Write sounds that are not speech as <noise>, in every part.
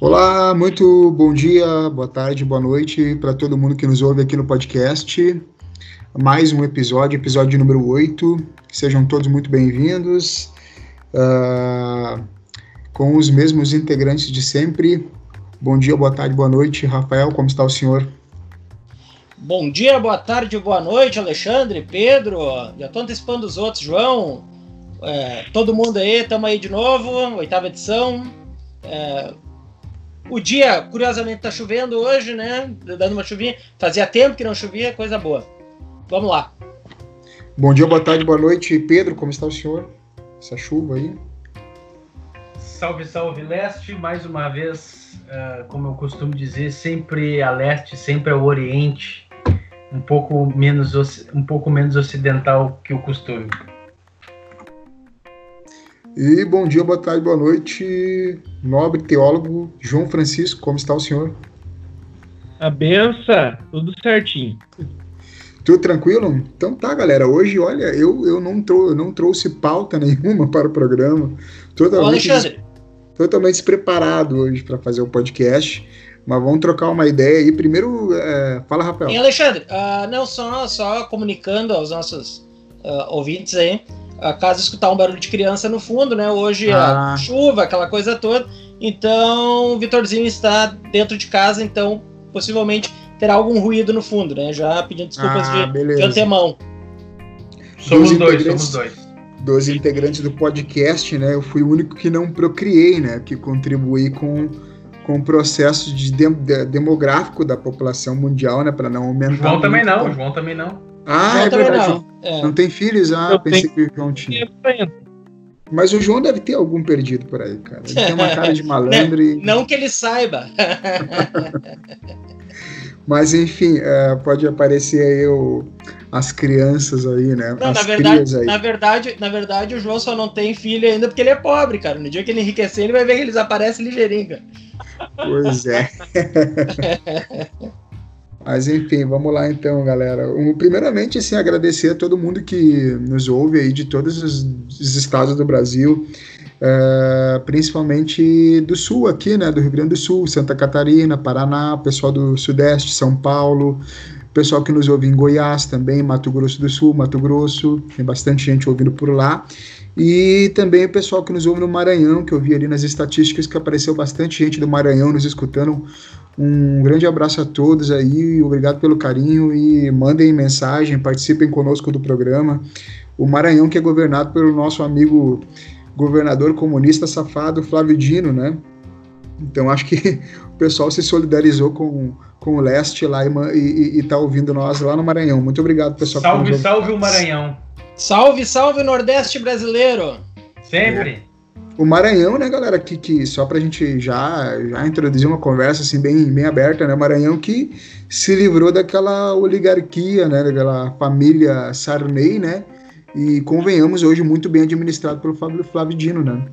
Olá, muito bom dia, boa tarde, boa noite para todo mundo que nos ouve aqui no podcast. Mais um episódio, episódio número 8. Sejam todos muito bem-vindos. Uh, com os mesmos integrantes de sempre. Bom dia, boa tarde, boa noite. Rafael, como está o senhor? Bom dia, boa tarde, boa noite, Alexandre, Pedro. Já estou antecipando os outros, João. É, todo mundo aí, estamos aí de novo, oitava edição. É, o dia, curiosamente, tá chovendo hoje, né? Dando uma chuvinha. Fazia tempo que não chovia, coisa boa. Vamos lá. Bom dia, boa tarde, boa noite. Pedro, como está o senhor? Essa chuva aí? Salve, salve, leste. Mais uma vez, uh, como eu costumo dizer, sempre a leste, sempre ao oriente. Um pouco menos, um pouco menos ocidental que o costume. E bom dia, boa tarde, boa noite, nobre teólogo João Francisco, como está o senhor? A benção, tudo certinho. Tudo tranquilo? Então tá, galera. Hoje, olha, eu, eu, não, trou eu não trouxe pauta <laughs> nenhuma para o programa. Totalmente, Alexandre. totalmente despreparado hoje para fazer o podcast. Mas vamos trocar uma ideia aí. Primeiro, é... fala, Rafael. E Alexandre, uh, não só, só comunicando aos nossos uh, ouvintes aí a casa escutar um barulho de criança no fundo, né? Hoje é ah. é chuva, aquela coisa toda. Então, o Vitorzinho está dentro de casa, então possivelmente terá algum ruído no fundo, né? Já pedindo desculpas ah, de, de, antemão. Somos dois, somos dois. Dos integrantes do podcast, né? Eu fui o único que não procriei, né? Que contribuí com, com o processo de, de demográfico da população mundial, né? Para não aumentar. João também não, João também não. Ah, é verdade. Não. É. não tem filhos? Ah, eu pensei que o João tinha. Mas o João deve ter algum perdido por aí, cara. Ele tem uma cara de malandro e... <laughs> Não que ele saiba. <laughs> Mas enfim, uh, pode aparecer aí o, as crianças aí, né? Não, as na verdade, aí. na verdade, na verdade, o João só não tem filho ainda porque ele é pobre, cara. No dia que ele enriquecer, ele vai ver que eles aparecem ligeirinho, cara. Pois é. <laughs> Mas enfim, vamos lá então, galera. Primeiramente, assim, agradecer a todo mundo que nos ouve aí de todos os, os estados do Brasil, uh, principalmente do sul aqui, né, do Rio Grande do Sul, Santa Catarina, Paraná, pessoal do Sudeste, São Paulo, pessoal que nos ouve em Goiás também, Mato Grosso do Sul, Mato Grosso, tem bastante gente ouvindo por lá. E também o pessoal que nos ouve no Maranhão, que eu vi ali nas estatísticas que apareceu bastante gente do Maranhão nos escutando um grande abraço a todos aí, obrigado pelo carinho e mandem mensagem, participem conosco do programa. O Maranhão que é governado pelo nosso amigo governador comunista safado Flávio Dino, né? Então acho que o pessoal se solidarizou com, com o leste lá e, está ouvindo nós lá no Maranhão. Muito obrigado, pessoal. Salve, salve o Maranhão. Salve, salve o Nordeste brasileiro. Sempre. O Maranhão, né, galera, que, que só pra gente já, já introduzir uma conversa assim bem, bem aberta, né, Maranhão que se livrou daquela oligarquia, né, daquela família Sarney, né, e convenhamos hoje muito bem administrado pelo Fábio Flávio Dino, né.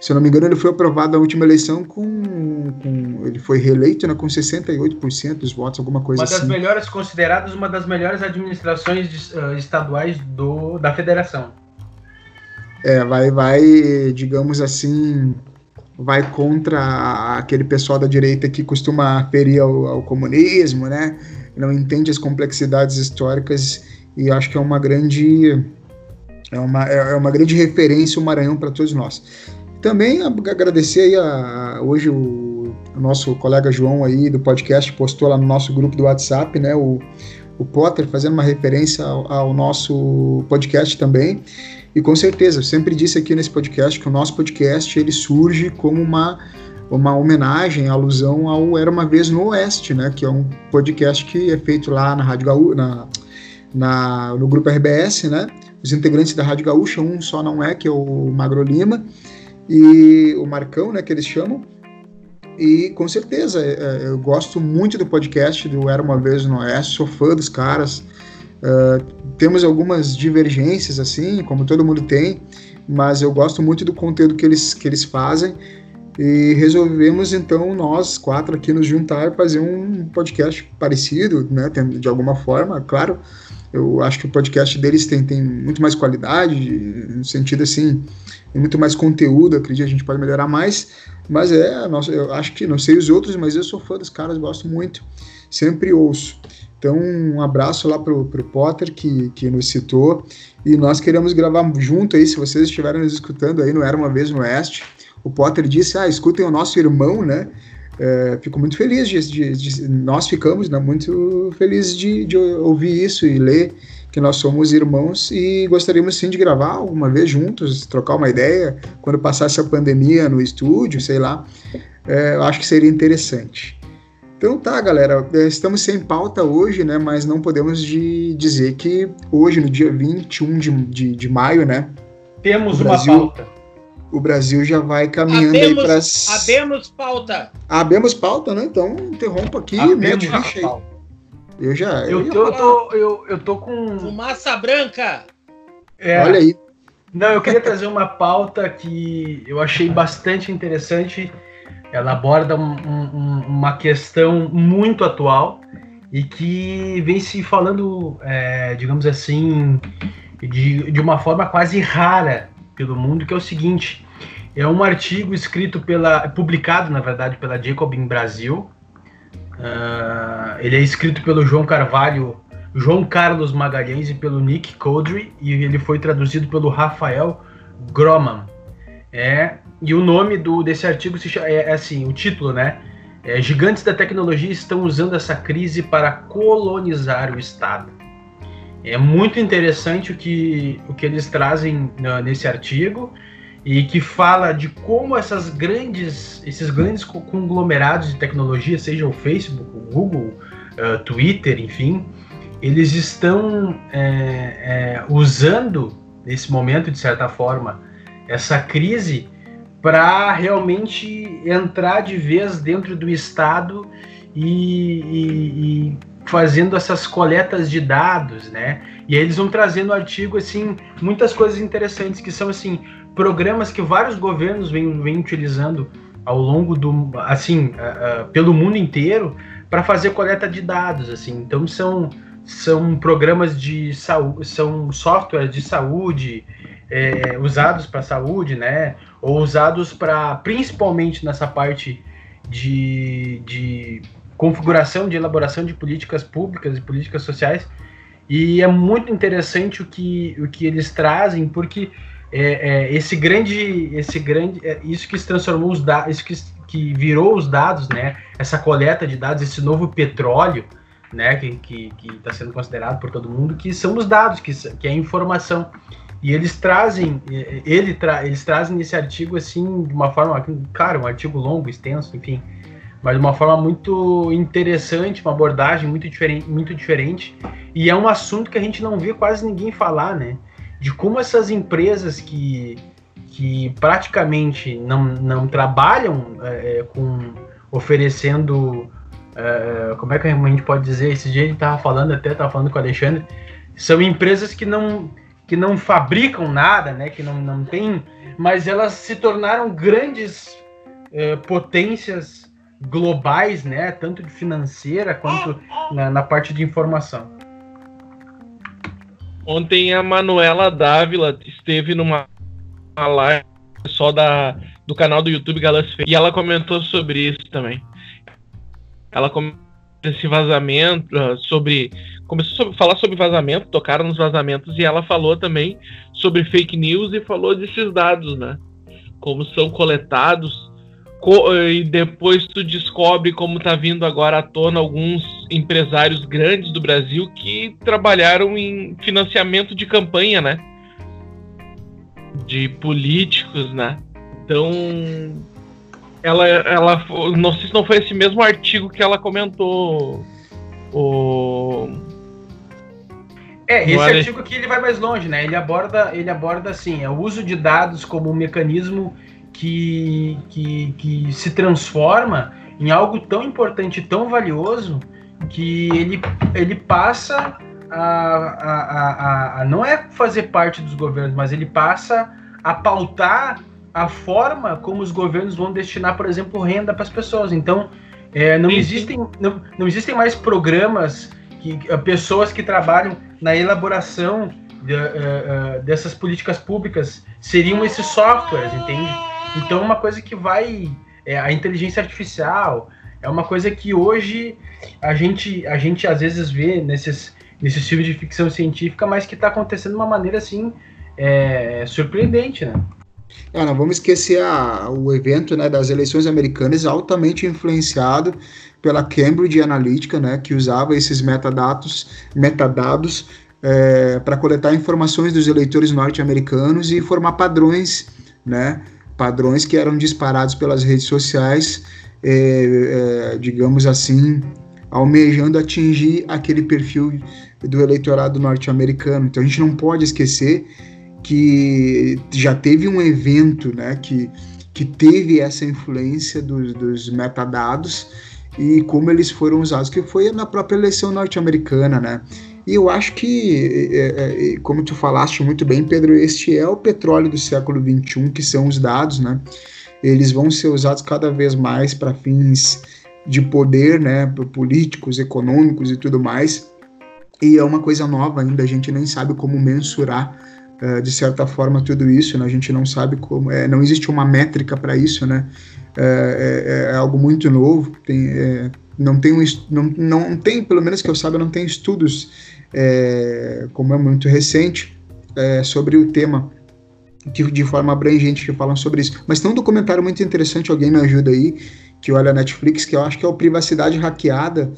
Se eu não me engano, ele foi aprovado na última eleição com, com ele foi reeleito, né, com 68% dos votos, alguma coisa assim. Uma das assim. melhores consideradas uma das melhores administrações uh, estaduais do, da federação. É, vai, vai, digamos assim, vai contra aquele pessoal da direita que costuma ferir ao, ao, comunismo, né? Não entende as complexidades históricas e acho que é uma grande é uma, é uma grande referência o Maranhão para todos nós. Também agradecer aí a, a hoje o, o, nosso colega João aí do podcast postou lá no nosso grupo do WhatsApp, né? O, o Potter fazendo uma referência ao, ao nosso podcast também. E com certeza, eu sempre disse aqui nesse podcast que o nosso podcast ele surge como uma, uma homenagem, alusão ao Era Uma Vez no Oeste, né? Que é um podcast que é feito lá na Rádio Gaúcha, na, na, no grupo RBS, né? Os integrantes da Rádio Gaúcha, um só não é, que é o Magro Lima, e o Marcão, né, que eles chamam. E com certeza, é, é, eu gosto muito do podcast do Era Uma Vez no Oeste, sou fã dos caras, Uh, temos algumas divergências, assim, como todo mundo tem, mas eu gosto muito do conteúdo que eles, que eles fazem. E resolvemos então nós quatro aqui nos juntar fazer um podcast parecido, né, de alguma forma, claro, Eu acho que o podcast deles tem, tem muito mais qualidade, no sentido assim, muito mais conteúdo, acredito que a gente pode melhorar mais, mas é, nossa, eu acho que, não sei os outros, mas eu sou fã dos caras, gosto muito, sempre ouço. Então, um abraço lá pro, pro Potter, que, que nos citou, e nós queremos gravar junto aí, se vocês estiverem nos escutando aí no Era Uma Vez no Oeste, o Potter disse, ah, escutem o nosso irmão, né, é, fico muito feliz de, de, de nós ficamos né, muito felizes de, de, ouvir isso e ler que nós somos irmãos e gostaríamos sim de gravar alguma vez juntos, trocar uma ideia quando passar essa pandemia no estúdio, sei lá. É, acho que seria interessante. Então tá, galera, é, estamos sem pauta hoje, né? Mas não podemos de dizer que hoje, no dia 21 de, de, de maio, né? Temos Brasil, uma pauta o Brasil já vai caminhando abemos, aí para. Abemos pauta. Abemos pauta, né? Então interrompo aqui, mete ficha aí. Eu já. Eu, eu, tô, eu, tô, eu, eu tô com. Fumaça branca! É, Olha aí. Não, eu queria trazer uma pauta que eu achei bastante interessante. Ela aborda um, um, uma questão muito atual e que vem se falando, é, digamos assim, de, de uma forma quase rara pelo mundo, que é o seguinte: é um artigo escrito pela, publicado na verdade pela Jacobin Brasil. Uh, ele é escrito pelo João Carvalho, João Carlos Magalhães e pelo Nick Codry e ele foi traduzido pelo Rafael Groman. É, e o nome do, desse artigo se chama, é, é assim, o título, né? É, Gigantes da tecnologia estão usando essa crise para colonizar o Estado. É muito interessante o que, o que eles trazem nesse artigo e que fala de como essas grandes, esses grandes conglomerados de tecnologia, seja o Facebook, o Google, uh, Twitter, enfim, eles estão é, é, usando nesse momento, de certa forma, essa crise para realmente entrar de vez dentro do Estado e, e, e fazendo essas coletas de dados, né? E aí eles vão trazendo artigo assim muitas coisas interessantes que são assim programas que vários governos vêm, vêm utilizando ao longo do assim uh, uh, pelo mundo inteiro para fazer coleta de dados, assim. Então são são programas de saúde, são softwares de saúde é, usados para saúde, né? Ou usados para principalmente nessa parte de, de configuração de elaboração de políticas públicas e políticas sociais. E é muito interessante o que, o que eles trazem, porque é, é, esse grande, esse grande, é, isso que se transformou os dados, isso que, que virou os dados, né? Essa coleta de dados, esse novo petróleo, né? Que está sendo considerado por todo mundo, que são os dados, que, que é a informação. E eles trazem, ele tra, eles trazem nesse artigo assim de uma forma, claro, um artigo longo, extenso, enfim, mas de uma forma muito interessante, uma abordagem muito diferente, muito diferente. E é um assunto que a gente não vê quase ninguém falar, né? De como essas empresas que, que praticamente não, não trabalham é, é com oferecendo. É, como é que a gente pode dizer? Esse dia a gente estava falando, até estava falando com o Alexandre, são empresas que não, que não fabricam nada, né? Que não, não tem, mas elas se tornaram grandes é, potências globais, né? Tanto de financeira quanto na, na parte de informação. Ontem a Manuela Dávila esteve numa live só da, do canal do YouTube Galas e ela comentou sobre isso também. Ela comentou esse vazamento, ah, sobre. Começou a falar sobre vazamento, tocaram nos vazamentos, e ela falou também sobre fake news e falou desses dados, né? Como são coletados e depois tu descobre como tá vindo agora à tona alguns empresários grandes do Brasil que trabalharam em financiamento de campanha, né? De políticos, né? Então, ela, ela, não sei se não foi esse mesmo artigo que ela comentou. O é, esse artigo aqui ele vai mais longe, né? Ele aborda, ele aborda assim, é o uso de dados como um mecanismo que, que, que se transforma em algo tão importante, tão valioso, que ele, ele passa a, a, a, a, não é fazer parte dos governos, mas ele passa a pautar a forma como os governos vão destinar, por exemplo, renda para as pessoas. Então, é, não, existem, não, não existem mais programas que pessoas que trabalham na elaboração de, uh, uh, dessas políticas públicas seriam esses softwares, entende? Então, uma coisa que vai. É, a inteligência artificial é uma coisa que hoje a gente, a gente às vezes vê nesses, nesses filmes de ficção científica, mas que está acontecendo de uma maneira assim é, surpreendente, né? É, não vamos esquecer a, o evento né, das eleições americanas altamente influenciado pela Cambridge Analytica, né, que usava esses metadados, metadados é, para coletar informações dos eleitores norte-americanos e formar padrões, né, padrões que eram disparados pelas redes sociais, é, é, digamos assim, almejando atingir aquele perfil do eleitorado norte-americano. Então a gente não pode esquecer que já teve um evento né, que, que teve essa influência dos, dos metadados e como eles foram usados, que foi na própria eleição norte-americana, né? E eu acho que, é, é, como tu falaste muito bem, Pedro, este é o petróleo do século XXI, que são os dados, né? Eles vão ser usados cada vez mais para fins de poder, né? Políticos, econômicos e tudo mais. E é uma coisa nova ainda, a gente nem sabe como mensurar uh, de certa forma tudo isso, né? A gente não sabe como, é, não existe uma métrica para isso, né? É, é, é, algo muito novo, tem, não tem um, não, não tem, pelo menos que eu saiba, não tem estudos, como é muito recente, sobre o tema de, de forma abrangente que falam sobre isso. Mas tem um documentário muito interessante, alguém me ajuda aí, que olha a Netflix, que eu acho que é o Privacidade Hackeada,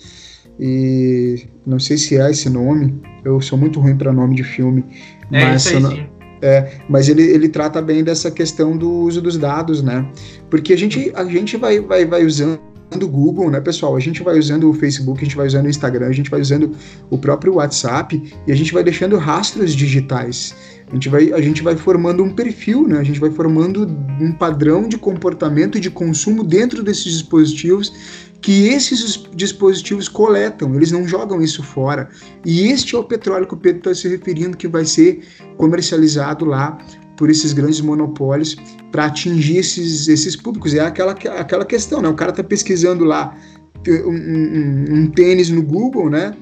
e não sei se é esse nome, eu sou muito ruim para nome de filme. É mas isso aí, não, é, mas ele, ele trata bem dessa questão do uso dos dados, né? Porque a gente, a gente vai, vai, vai usando o Google, né, pessoal? A gente vai usando o Facebook, a gente vai usando o Instagram, a gente vai usando o próprio WhatsApp e a gente vai deixando rastros digitais. A gente vai, a gente vai formando um perfil, né? A gente vai formando um padrão de comportamento e de consumo dentro desses dispositivos que esses dispositivos coletam, eles não jogam isso fora. E este é o petróleo que o Pedro está se referindo, que vai ser comercializado lá por esses grandes monopólios para atingir esses, esses públicos. É aquela, aquela questão, né? O cara está pesquisando lá um, um, um, tênis no Google, né?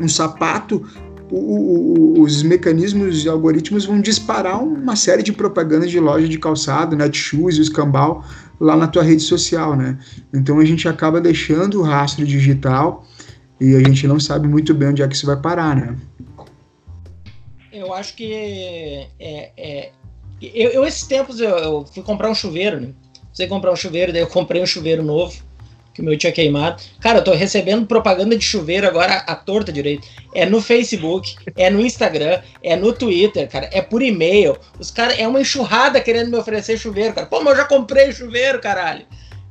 Um sapato, o, o, os mecanismos e algoritmos vão disparar uma série de propagandas de loja de calçado, Netshoes, né? escambau, lá na tua rede social, né? Então a gente acaba deixando o rastro digital e a gente não sabe muito bem onde é que isso vai parar, né? Eu acho que é, é eu, eu, esses tempos eu, eu, fui comprar um chuveiro, né? Você comprar um chuveiro, daí eu comprei um chuveiro novo que o meu tinha queimado. Cara, eu tô recebendo propaganda de chuveiro agora à torta direito. É no Facebook, é no Instagram, é no Twitter, cara, é por e-mail. Os caras, é uma enxurrada querendo me oferecer chuveiro, cara. Pô, mas eu já comprei chuveiro, caralho.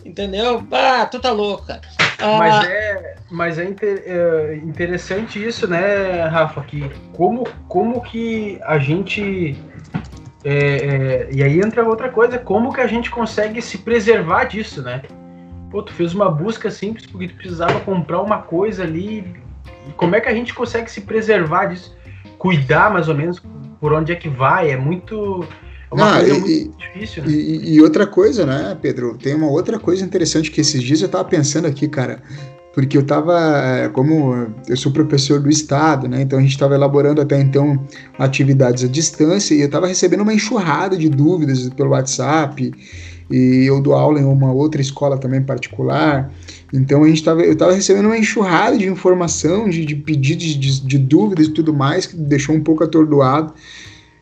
Entendeu? Ah, tu tá louco, cara. Ah, mas é, mas é, inter, é, interessante isso, né, Rafa? Que como, como que a gente. É, é, e aí entra outra coisa, como que a gente consegue se preservar disso, né? Pô, tu fez uma busca simples porque tu precisava comprar uma coisa ali. E como é que a gente consegue se preservar disso? Cuidar mais ou menos por onde é que vai? É muito. É uma ah, coisa e, muito difícil, né? E, e, outra coisa, né, Pedro? Tem uma outra coisa interessante que esses dias eu tava pensando aqui, cara. Porque eu tava, eh, como eu sou professor do Estado, né? Então a gente estava elaborando até então atividades à distância e eu tava recebendo uma enxurrada de dúvidas pelo WhatsApp e eu dou aula em uma outra escola também particular. Então a gente tava, eu estava recebendo uma enxurrada de informação, de, de pedidos, de, de, dúvidas e tudo mais, que deixou um pouco atordoado.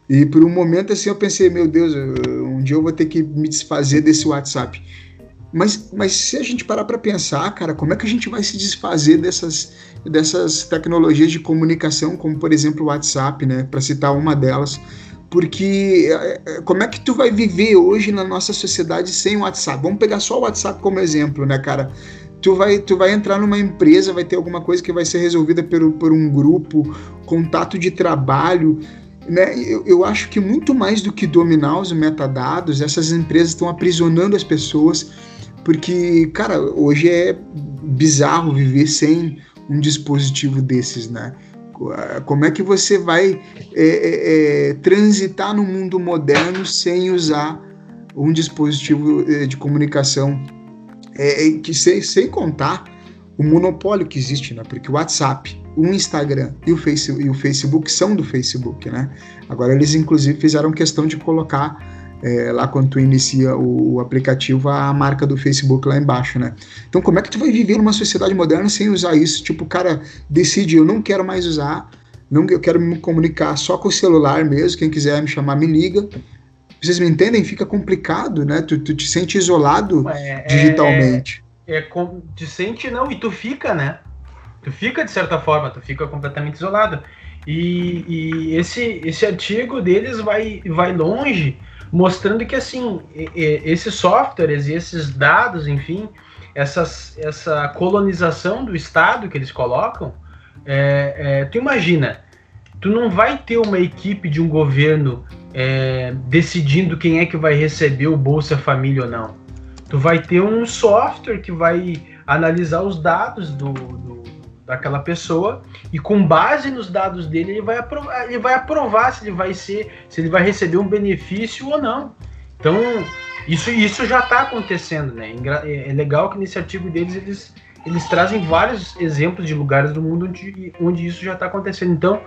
E por um momento assim eu pensei, meu Deus, um dia eu vou ter que me desfazer desse WhatsApp. Mas, mas se a gente parar para pensar, cara, como é que a gente vai se desfazer dessas, dessas tecnologias de comunicação, como por exemplo o WhatsApp, né, para citar uma delas? Porque é, é, como é que tu vai viver hoje na nossa sociedade sem o WhatsApp? Vamos pegar só o WhatsApp como exemplo, né, cara? Tu vai, tu vai entrar numa empresa, vai ter alguma coisa que vai ser resolvida por, por um grupo, contato de trabalho, né? Eu, eu acho que muito mais do que dominar os metadados, essas empresas estão aprisionando as pessoas, porque, cara, hoje é bizarro viver sem um dispositivo desses, né? Como é que você vai é, é, é, transitar no mundo moderno sem usar um dispositivo é, de comunicação é, é, que sem, sem contar o monopólio que existe, né? Porque o WhatsApp, o Instagram e o, e o Facebook são do Facebook, né? Agora eles inclusive fizeram questão de colocar é, lá quando tu inicia o, o, aplicativo a marca do Facebook lá embaixo, né? Então como é que tu vai viver numa sociedade moderna sem usar isso? Tipo, o cara decide, eu não quero mais usar, não, eu quero me comunicar só com o celular mesmo, quem quiser me chamar me liga. Vocês me entendem? Fica complicado, né? Tu, tu te sente isolado é, digitalmente. É, é, te sente não, e tu fica, né? Tu fica de certa forma, tu fica completamente isolado. E, e esse, esse artigo deles vai, vai longe, mostrando que assim, esses softwares e esses dados, enfim, essas, essa colonização do Estado que eles colocam, é, é, tu imagina, tu não vai ter uma equipe de um governo é, decidindo quem é que vai receber o Bolsa Família ou não. Tu vai ter um software que vai analisar os dados do, do daquela pessoa e com base nos dados dele ele vai aprovar, ele vai aprovar se ele vai ser, se ele vai receber um benefício ou não. Então isso, isso já está acontecendo, né? É, é legal que nesse artigo deles eles, eles trazem vários exemplos de lugares do mundo onde, onde isso já está acontecendo. Então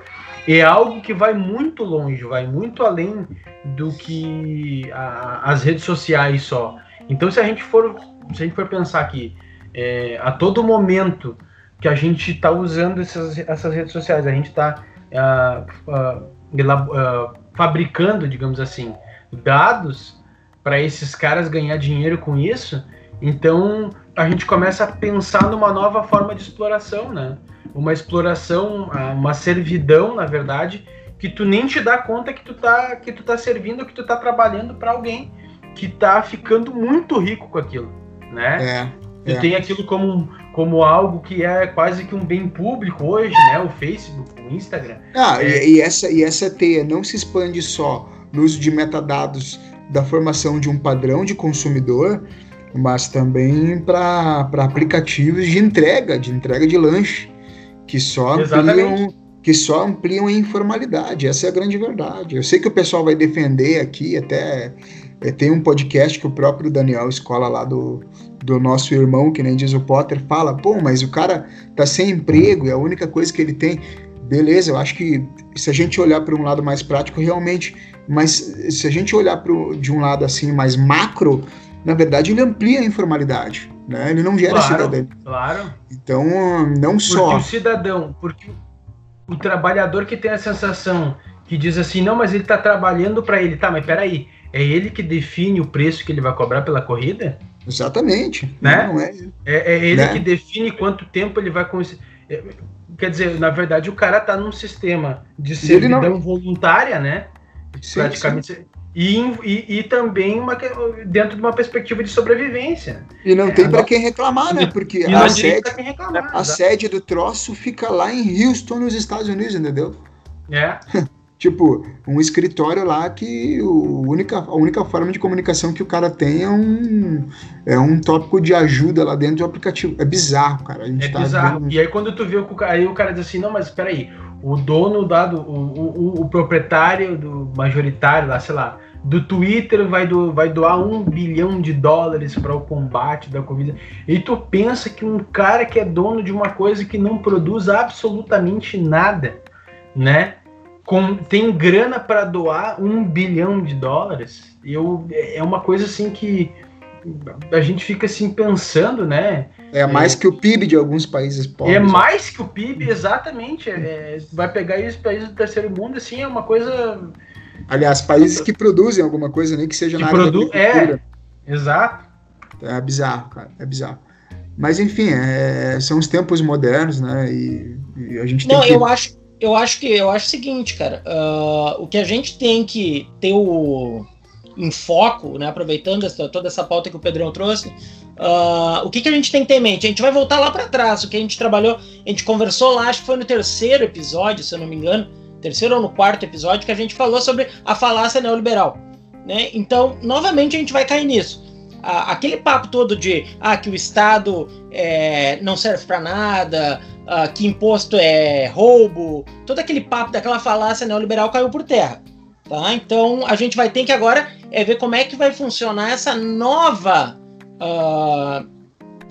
é algo que vai muito longe, vai muito além do que a, as redes sociais só. Então se a gente for, se a gente for pensar que é, a todo momento que a gente está usando essas, essas redes sociais, a gente está uh, uh, uh, fabricando, digamos assim, dados para esses caras ganhar dinheiro com isso, então a gente começa a pensar numa nova forma de exploração, né? Uma exploração, uma servidão, na verdade, que tu nem te dá conta que tu tá, que tu tá servindo, que tu tá trabalhando para alguém que tá ficando muito rico com aquilo, né? É. E é. tem aquilo como, como algo que é quase que um bem público hoje, né? O Facebook, o Instagram. Ah, é. e, essa, e essa teia não se expande só no uso de metadados da formação de um padrão de consumidor, mas também para aplicativos de entrega, de entrega de lanche, que só ampliam, que só ampliam a informalidade. Essa é a grande verdade. Eu sei que o pessoal vai defender aqui, até é, tem um podcast que o próprio Daniel Escola lá do, do nosso irmão, que nem diz o Potter, fala, pô, mas o cara tá sem emprego, é a única coisa que ele tem. Beleza, eu acho que se a gente olhar para um lado mais prático, realmente, mas se a gente olhar pro, de um lado assim mais macro, na verdade ele amplia a informalidade, né? Ele não gera claro, cidadania. Claro. Então, não só. Porque o cidadão, porque o trabalhador que tem a sensação que diz assim, não, mas ele está trabalhando para ele, tá? Mas peraí, é ele que define o preço que ele vai cobrar pela corrida? Exatamente. Né? Não é, é, é ele né? que define quanto tempo ele vai conseguir. É, quer dizer, na verdade, o cara está num sistema de servidão não... voluntária, né? Sim, praticamente. Sim. E, e, e, também uma, dentro de uma perspectiva de sobrevivência. E não é, tem para quem reclamar, né? Porque a sede, reclamar, a sede do troço fica lá em Houston, nos Estados Unidos, entendeu? É. <laughs> Tipo, um escritório lá que o única, a única forma de comunicação que o cara tem é um, é um tópico de ajuda lá dentro do aplicativo. É bizarro, cara. é tá bizarro. Vendo... E aí quando tu vê o aí o cara diz assim, não, mas espera aí, o dono dado, o, o, o, proprietário do majoritário lá, sei lá, do Twitter vai, do, vai doar um bilhão de dólares para o combate da Covid. E tu pensa que um cara que é dono de uma coisa que não produz absolutamente nada, né? Com, tem grana para doar um bilhão de dólares. Eu, é uma coisa assim que a gente fica assim pensando, né? É mais é, que o PIB de alguns países pobres. É mais que o PIB, exatamente. É, vai pegar aí os países do terceiro mundo, assim, é uma coisa. Aliás, países que produzem alguma coisa, nem que seja que na produ área É, exato. É bizarro, cara, é bizarro. Mas enfim, é, são os tempos modernos, né? E, e a gente Não, tem que... eu acho eu acho que eu acho o seguinte, cara. Uh, o que a gente tem que ter o em foco, né, aproveitando essa, toda essa pauta que o Pedrão trouxe, uh, o que, que a gente tem que ter em mente? A gente vai voltar lá para trás, o que a gente trabalhou, a gente conversou lá, acho que foi no terceiro episódio, se eu não me engano, terceiro ou no quarto episódio, que a gente falou sobre a falácia neoliberal. Né? Então, novamente, a gente vai cair nisso. Aquele papo todo de ah, que o Estado é, não serve para nada, uh, que imposto é roubo, todo aquele papo daquela falácia neoliberal caiu por terra. Tá? Então a gente vai ter que agora é ver como é que vai funcionar essa nova. Uh,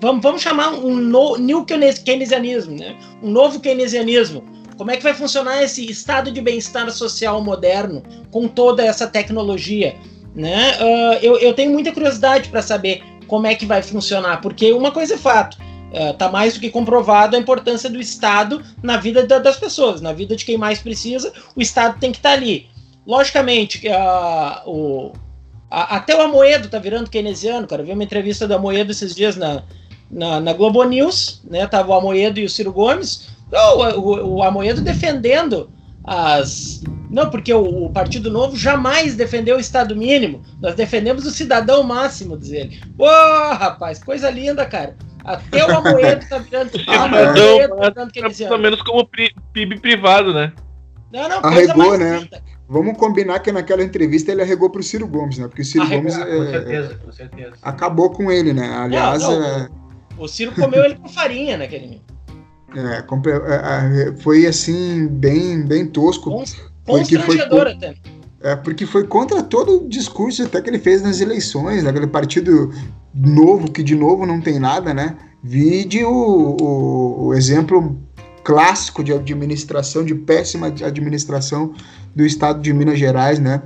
vamos, vamos chamar um no, new keynesianismo, né? um novo keynesianismo. Como é que vai funcionar esse estado de bem-estar social moderno com toda essa tecnologia? Né? Uh, eu, eu tenho muita curiosidade para saber como é que vai funcionar, porque uma coisa é fato, está uh, mais do que comprovado a importância do Estado na vida da, das pessoas, na vida de quem mais precisa, o Estado tem que estar tá ali. Logicamente, uh, o, a, até o Amoedo está virando keynesiano, cara. Eu vi uma entrevista do Amoedo esses dias na, na, na Globo News, né? Tava o Amoedo e o Ciro Gomes. O, o, o Amoedo defendendo as. Não, porque o, o, Partido Novo jamais defendeu o Estado mínimo. Nós defendemos o cidadão máximo, diz ele. Pô, rapaz, coisa linda, cara. Até o Amoedo tá virando. <laughs> O cidadão, tá virando pelo menos como PIB privado, né? Não, não, coisa Arregou, mais né? Vamos combinar que naquela entrevista ele arregou pro Ciro Gomes, né? Porque o Ciro Gomes. É, com certeza, com certeza. Acabou com ele, né? Aliás. Não, não, é... O Ciro comeu ele com farinha naquele. É, é, é, foi assim, bem, bem tosco. Constrangedor até. É, porque foi contra todo o discurso até que ele fez nas eleições, aquele partido novo, que de novo não tem nada, né? Vide o, o, o exemplo clássico de administração, de péssima administração do estado de Minas Gerais, né?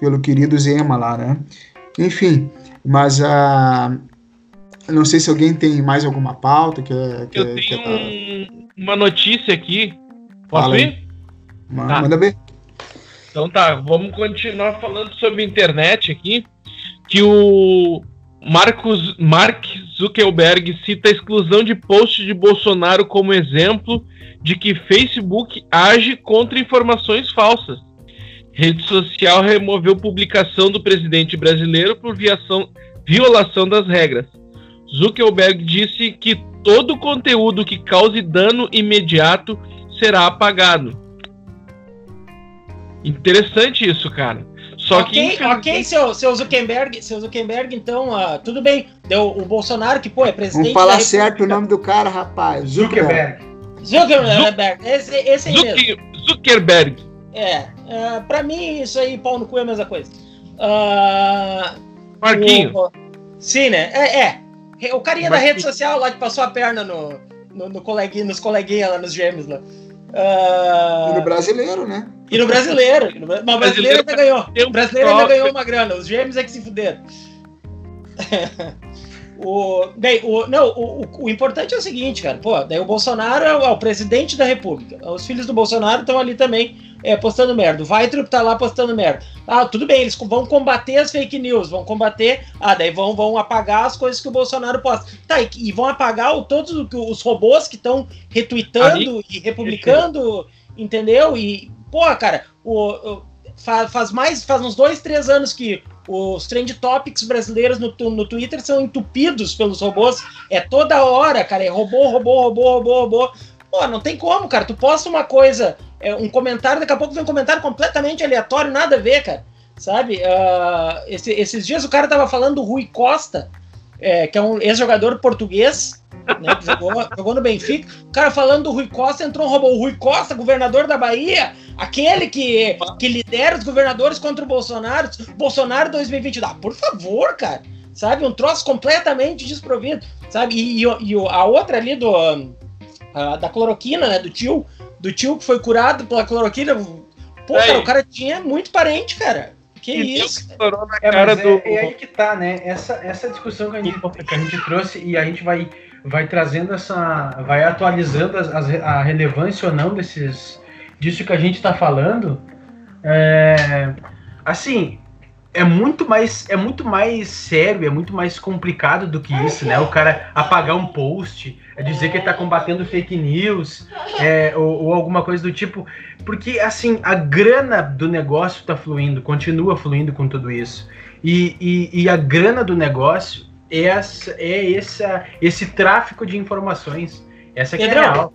Pelo querido Zema lá, né? Enfim, mas a. Uh, não sei se alguém tem mais alguma pauta que, que Eu tenho que um, uma notícia aqui. Posso Fala ir? Manda, tá. manda ver. Então tá, vamos continuar falando sobre internet aqui. Que o Marcos, Mark Zuckerberg cita a exclusão de posts de Bolsonaro como exemplo de que Facebook age contra informações falsas. Rede social removeu publicação do presidente brasileiro por viação, violação das regras. Zuckerberg disse que todo conteúdo que cause dano imediato será apagado. Interessante isso, cara. Só okay, que. Ok, seu, seu Zuckerberg, seu Zuckerberg, então, uh, tudo bem. Deu o Bolsonaro, que, pô, é presidente. Vamos falar certo o nome do cara, rapaz. Zuckerberg. Zuckerberg, esse, esse aí mesmo. Zuckerberg. É, uh, pra mim, isso aí, pau no cu é a mesma coisa. Uh, Marquinho. O, sim, né? É, é. O carinha Marquinho. da rede social lá que passou a perna no, no, no coleguinha, nos coleguinhas lá, nos gêmeos lá. Uh... E no brasileiro, né? E no brasileiro. Mas o brasileiro ainda ganhou. O brasileiro ainda ganhou uma grana. Os gêmeos é que se fuderam. <laughs> o, bem, o, não, o, o, o, importante é o seguinte, cara. Pô, daí o Bolsonaro é o, é o presidente da República. Os filhos do Bolsonaro estão ali também é, postando merda. O Weitrup tá lá postando merda. Ah, tudo bem, eles vão combater as fake news, vão combater. Ah, daí vão, vão apagar as coisas que o Bolsonaro posta. Tá, e, e vão apagar o, todos os robôs que estão retweetando e republicando, entendeu? E, pô, cara, o, o faz, faz mais, faz uns dois, três anos que os trend topics brasileiros no, no Twitter são entupidos pelos robôs. É toda hora, cara, é robô, robô, robô, robô, robô. Pô, não tem como, cara. Tu posta uma coisa, é, um comentário, daqui a pouco vem um comentário completamente aleatório, nada a ver, cara. Sabe? Uh, esse, esses dias o cara tava falando do Rui Costa, é, que é um ex-jogador português, né, que jogou, jogou no Benfica. O cara falando do Rui Costa, entrou um robô. O Rui Costa, governador da Bahia, aquele que, que lidera os governadores contra o Bolsonaro. Bolsonaro 2020. Ah, por favor, cara. Sabe? Um troço completamente desprovido. Sabe? E, e, e a outra ali do. Uh, da cloroquina, né? Do tio. Do tio que foi curado pela cloroquina. Pô, cara, o cara tinha muito parente, cara. Que e isso? É, cara é, do... é, aí que tá, né? Essa, essa discussão que a, gente, que a gente trouxe e a gente vai vai trazendo essa, vai atualizando as, as, a relevância ou não desses, disso que a gente está falando. É, assim, é muito mais, é muito mais sério, é muito mais complicado do que isso, né? O cara apagar um post, é dizer que ele tá combatendo fake news, é, ou, ou, alguma coisa do tipo, porque assim a grana do negócio está fluindo, continua fluindo com tudo isso. E, e, e a grana do negócio essa, é essa, esse tráfico de informações. Essa que é real.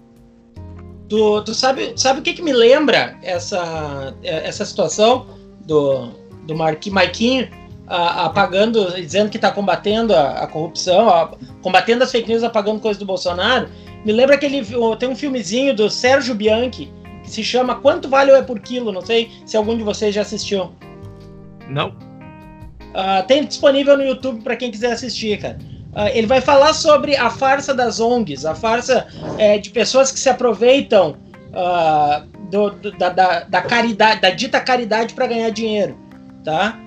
Tu, tu sabe, sabe o que, que me lembra essa, essa situação do, do Marquinhos apagando, dizendo que está combatendo a, a corrupção, a, combatendo as fake news, apagando coisas do Bolsonaro? Me lembra aquele. Tem um filmezinho do Sérgio Bianchi que se chama Quanto Vale ou é por quilo? Não sei se algum de vocês já assistiu. Não. Uh, tem disponível no YouTube para quem quiser assistir, cara. Uh, ele vai falar sobre a farsa das ONGs, a farsa é, de pessoas que se aproveitam uh, do, do, da, da, da, caridade, da dita caridade para ganhar dinheiro, tá?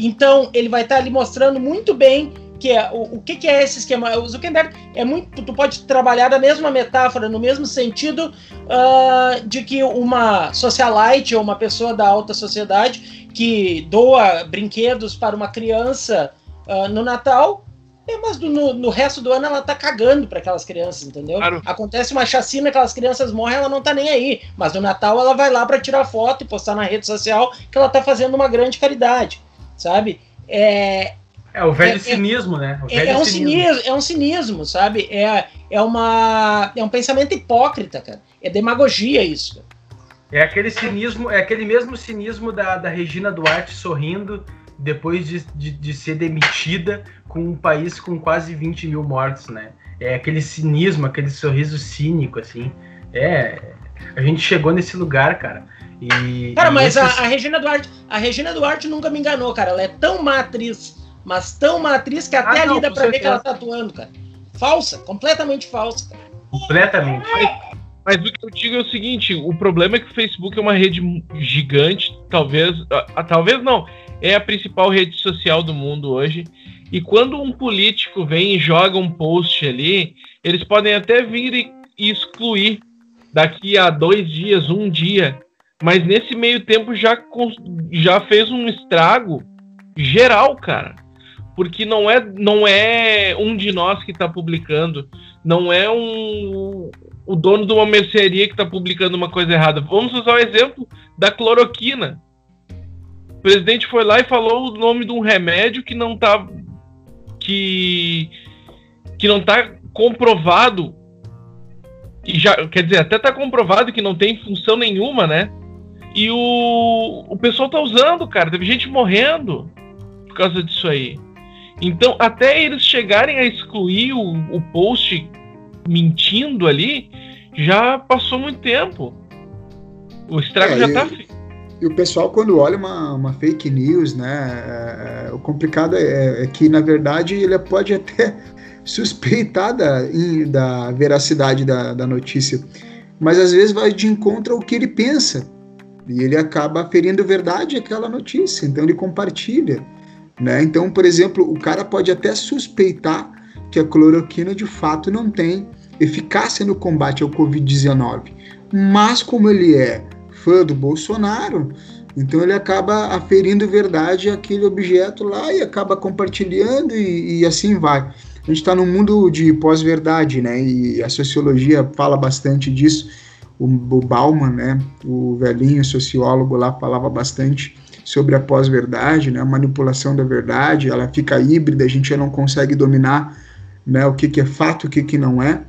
Então ele vai estar tá ali mostrando muito bem que é o, o que, que, é esse esquema. O Zuckerberg é muito, tu pode trabalhar da mesma metáfora, no mesmo sentido uh, de que uma socialite ou uma pessoa da alta sociedade que doa brinquedos para uma criança uh, no Natal é, mas no, no, resto do ano ela tá cagando para aquelas crianças, entendeu? Claro. Acontece uma chacina, aquelas crianças morrem, ela não tá nem aí. Mas no Natal ela vai lá para tirar foto e postar na rede social que ela tá fazendo uma grande caridade, sabe? É, é o velho é, é cinismo, né? É, velho é, um cinismo. cinismo. é um cinismo, sabe? É, é, uma, é um pensamento hipócrita, cara. É demagogia isso. Cara. É aquele cinismo, é aquele mesmo cinismo da, da Regina Duarte sorrindo depois de, de, de, ser demitida com um país com quase 20 mil mortos, né? É aquele cinismo, aquele sorriso cínico, assim. É. A gente chegou nesse lugar, cara. E, cara, e mas esses... a, a, Regina Duarte, a Regina Duarte nunca me enganou, cara. Ela é tão má atriz, mas tão má atriz que até ah, não, ali dá pra certeza. ver que ela tá atuando, cara. Falsa, completamente falsa, cara. Completamente. Mas o que eu digo é o seguinte: o problema é que o Facebook é uma rede gigante, talvez. Uh, talvez não é a principal rede social do mundo hoje. E quando um político vem e joga um post ali, eles podem até vir e excluir daqui a dois dias, um dia. Mas nesse meio tempo já, já fez um estrago geral, cara. Porque não é, não é um de nós que está publicando, não é um, o dono de uma mercearia que está publicando uma coisa errada. Vamos usar o exemplo da cloroquina. O presidente foi lá e falou o nome de um remédio que não tá que que não tá comprovado e já quer dizer até tá comprovado que não tem função nenhuma, né? E o, o pessoal tá usando, cara. Teve gente morrendo por causa disso aí. Então, até eles chegarem a excluir o, o post mentindo ali, já passou muito tempo. O estrago é, já tá feito. E o pessoal, quando olha uma, uma fake news, né, é, é o complicado é, é, que, na verdade, ele pode até <laughs> suspeitar da, da veracidade da, da notícia, mas às vezes vai de encontro ao que ele pensa, e ele acaba ferindo verdade aquela notícia, então ele compartilha. Né? Então, por exemplo, o cara pode até suspeitar que a cloroquina de fato não tem eficácia no combate ao Covid-19, mas como ele é fã do Bolsonaro, então ele acaba aferindo verdade àquele objeto lá e acaba compartilhando e, e assim vai. A gente está num mundo de pós-verdade, né? E a sociologia fala bastante disso. O, o Bauman, né? O velhinho sociólogo lá falava bastante sobre a pós-verdade, né? A manipulação da verdade, ela fica híbrida, a gente já não consegue dominar, né? O que, que é fato, o que, que não é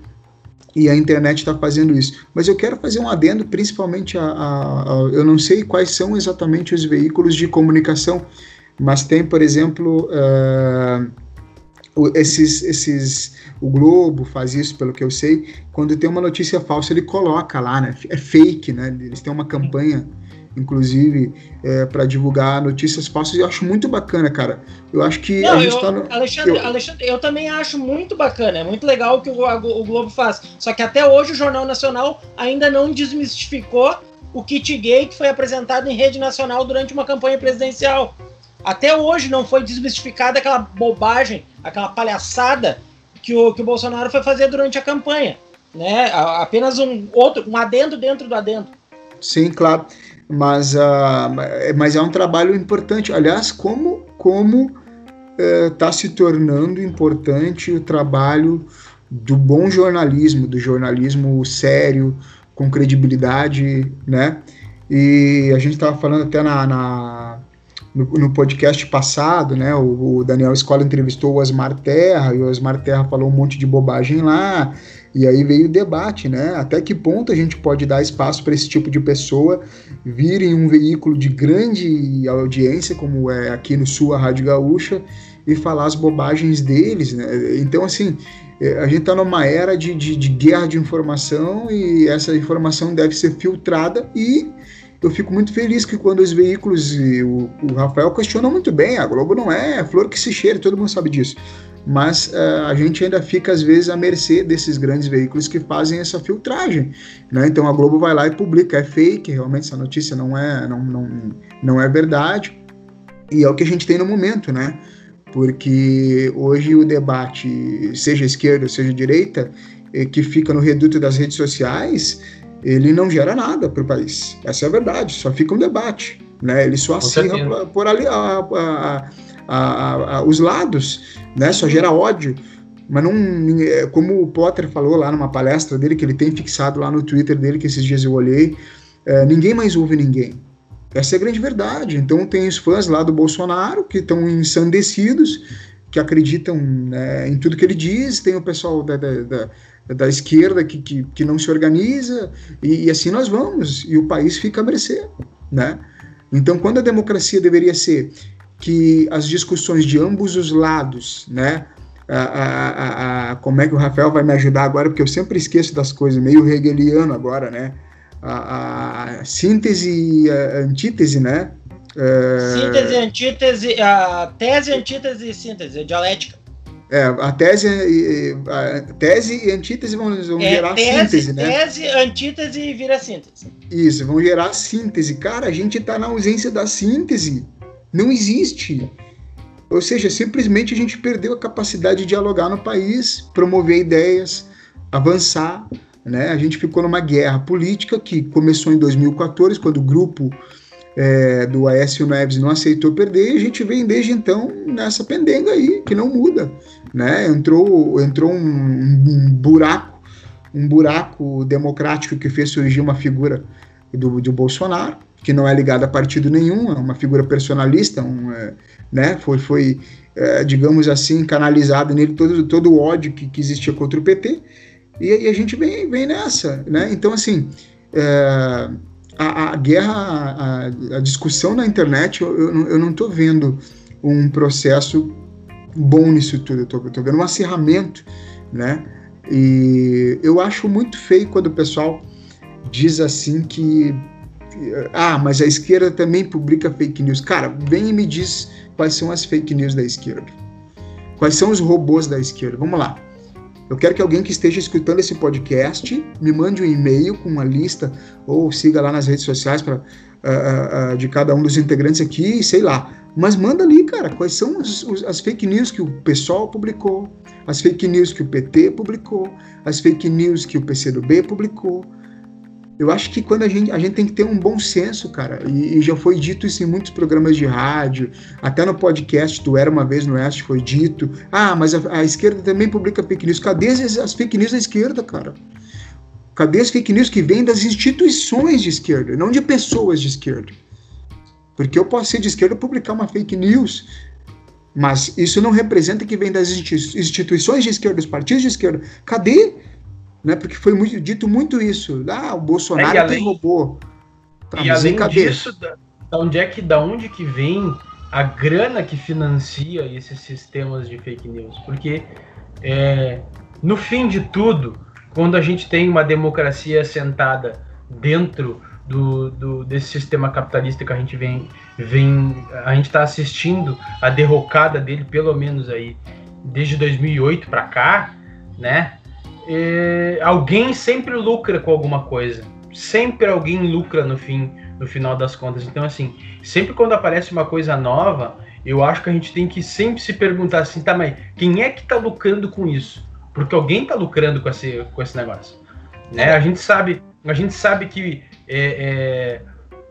e a internet está fazendo isso. Mas eu quero fazer um adendo, principalmente a, a, a, eu não sei quais são exatamente os veículos de comunicação, mas tem, por exemplo, uh, esses, esses, o Globo faz isso, pelo que eu sei, quando tem uma notícia falsa ele coloca lá, né? É fake, né? Eles têm uma campanha inclusive, é, para divulgar notícias falsas. Eu acho muito bacana, cara. Eu acho que Não, a gente eu, tá no. Alexandre eu... Alexandre, eu também acho muito bacana. É muito legal o que o, o Globo faz. Só que até hoje o Jornal Nacional ainda não desmistificou o kit gay que foi apresentado em rede nacional durante uma campanha presidencial. Até hoje não foi desmistificada aquela bobagem, aquela palhaçada que o, que o Bolsonaro foi fazer durante a campanha. Né? Apenas um outro, um adendo dentro do adendo. Sim, claro mas, uh, mas é um trabalho importante. Aliás, como como está uh, se tornando importante o trabalho do bom jornalismo, do jornalismo sério, com credibilidade, né? E a gente estava falando até na, na no, no, podcast passado, né? O, o, Daniel Escola entrevistou o Osmar Terra e o Osmar Terra falou um monte de bobagem lá. E aí veio o debate, né? Até que ponto a gente pode dar espaço para esse tipo de pessoa vir em um veículo de grande audiência, como é aqui no Sul a Rádio Gaúcha, e falar as bobagens deles, né? Então, assim, é, a gente está numa era de, de, de, guerra de informação e essa informação deve ser filtrada e eu fico muito feliz que quando os veículos, o, o Rafael questiona muito bem, a Globo não é flor que se cheira, todo mundo sabe disso mas uh, a gente ainda fica às vezes à mercê desses grandes veículos que fazem essa filtragem, né? Então a Globo vai lá e publica, é fake, realmente essa notícia não é, não, não, não é verdade, e é o que a gente tem no momento, né? Porque hoje o debate, seja esquerda, seja direita, eh, que fica no reduto das redes sociais, ele não gera nada para o país. Essa é a verdade, só fica um debate. Né? Ele só acirra por ali a, a, a, os lados, né? só gera ódio. Mas não, é, como o Potter falou lá numa palestra dele, que ele tem fixado lá no Twitter dele, que esses dias eu olhei, é, ninguém mais ouve ninguém. Essa é a grande verdade. Então tem os fãs lá do Bolsonaro que estão ensandecidos, que acreditam né, em tudo que ele diz, tem o pessoal da, da, da da esquerda que, que, que não se organiza, e, e, assim nós vamos, e o país fica a mercê, né? Então, quando a democracia deveria ser que as discussões de ambos os lados, né? A, a, a, como é que o Rafael vai me ajudar agora, porque eu sempre esqueço das coisas, meio hegeliano agora, né? A, síntese e a antítese, né? É... Síntese, antítese, a tese, antítese e síntese, dialética. É, a tese, a tese e antítese vão, vão é, gerar tese, síntese, né? Tese, antítese e vira síntese. Isso, vão gerar síntese. Cara, a gente está na ausência da síntese. Não existe. Ou seja, simplesmente a gente perdeu a capacidade de dialogar no país, promover ideias, avançar. Né? A gente ficou numa guerra política que começou em 2014, quando o grupo é, do Aécio Neves não aceitou perder, e a gente vem desde então nessa pendenga aí, que não muda. Né? Entrou, entrou um, um buraco, um buraco democrático que fez surgir uma figura do, do Bolsonaro, que não é ligada a partido nenhum, é uma figura personalista, um, é, né? foi, foi é, digamos assim, canalizado nele todo, todo o ódio que, que existia contra o PT, e, e, a gente vem, vem nessa. Né? Então, assim, é, a, a guerra, a, a, discussão na internet, eu, eu, eu não estou vendo um processo bom nisso tudo, eu estou vendo um acirramento, né? E eu acho muito feio quando o pessoal diz assim que ah, mas a esquerda também publica fake news. Cara, vem e me diz quais são as fake news da esquerda. Quais são os robôs da esquerda? Vamos lá. Eu quero que alguém que esteja escutando esse podcast me mande um e-mail com uma lista ou siga lá nas redes sociais pra, uh, uh, de cada um dos integrantes aqui, sei lá. Mas manda ali, cara, quais são as, as fake news que o pessoal publicou, as fake news que o PT publicou, as fake news que o PCdoB publicou, eu acho que quando a gente, a gente tem que ter um bom senso, cara, e, e, já foi dito isso em muitos programas de rádio, até no podcast do Era Uma Vez no Oeste foi dito, ah, mas a, a esquerda também publica fake news. Cadê as, as, fake news da esquerda, cara? Cadê as fake news que vêm das instituições de esquerda, não de pessoas de esquerda? Porque eu posso ser de esquerda e publicar uma fake news, mas isso não representa que vem das instituições de esquerda, dos partidos de esquerda. Cadê né? Porque foi muito, dito muito isso. Ah, o Bolsonaro é, além, robô. Tá, e além disso, da, da, onde é que, da onde que vem a grana que financia esses sistemas de fake news? Porque é, no fim de tudo, quando a gente tem uma democracia sentada dentro do, do, desse sistema capitalista que a gente vem, vem a gente está assistindo a derrocada dele pelo menos aí desde 2008 para cá, né? É, alguém sempre lucra com alguma coisa. Sempre alguém lucra no fim, no final das contas. Então, assim, sempre quando aparece uma coisa nova, eu acho que a gente tem que sempre se perguntar assim, tá, mas quem é que tá lucrando com isso? Porque alguém tá lucrando com esse, com esse negócio. Né? A gente sabe, a gente sabe que é, é,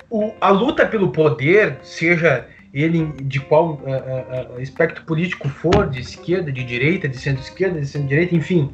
o, a luta pelo poder, seja ele de qual uh, uh, espectro político for, de esquerda, de direita, de centro-esquerda, de centro-direita, enfim,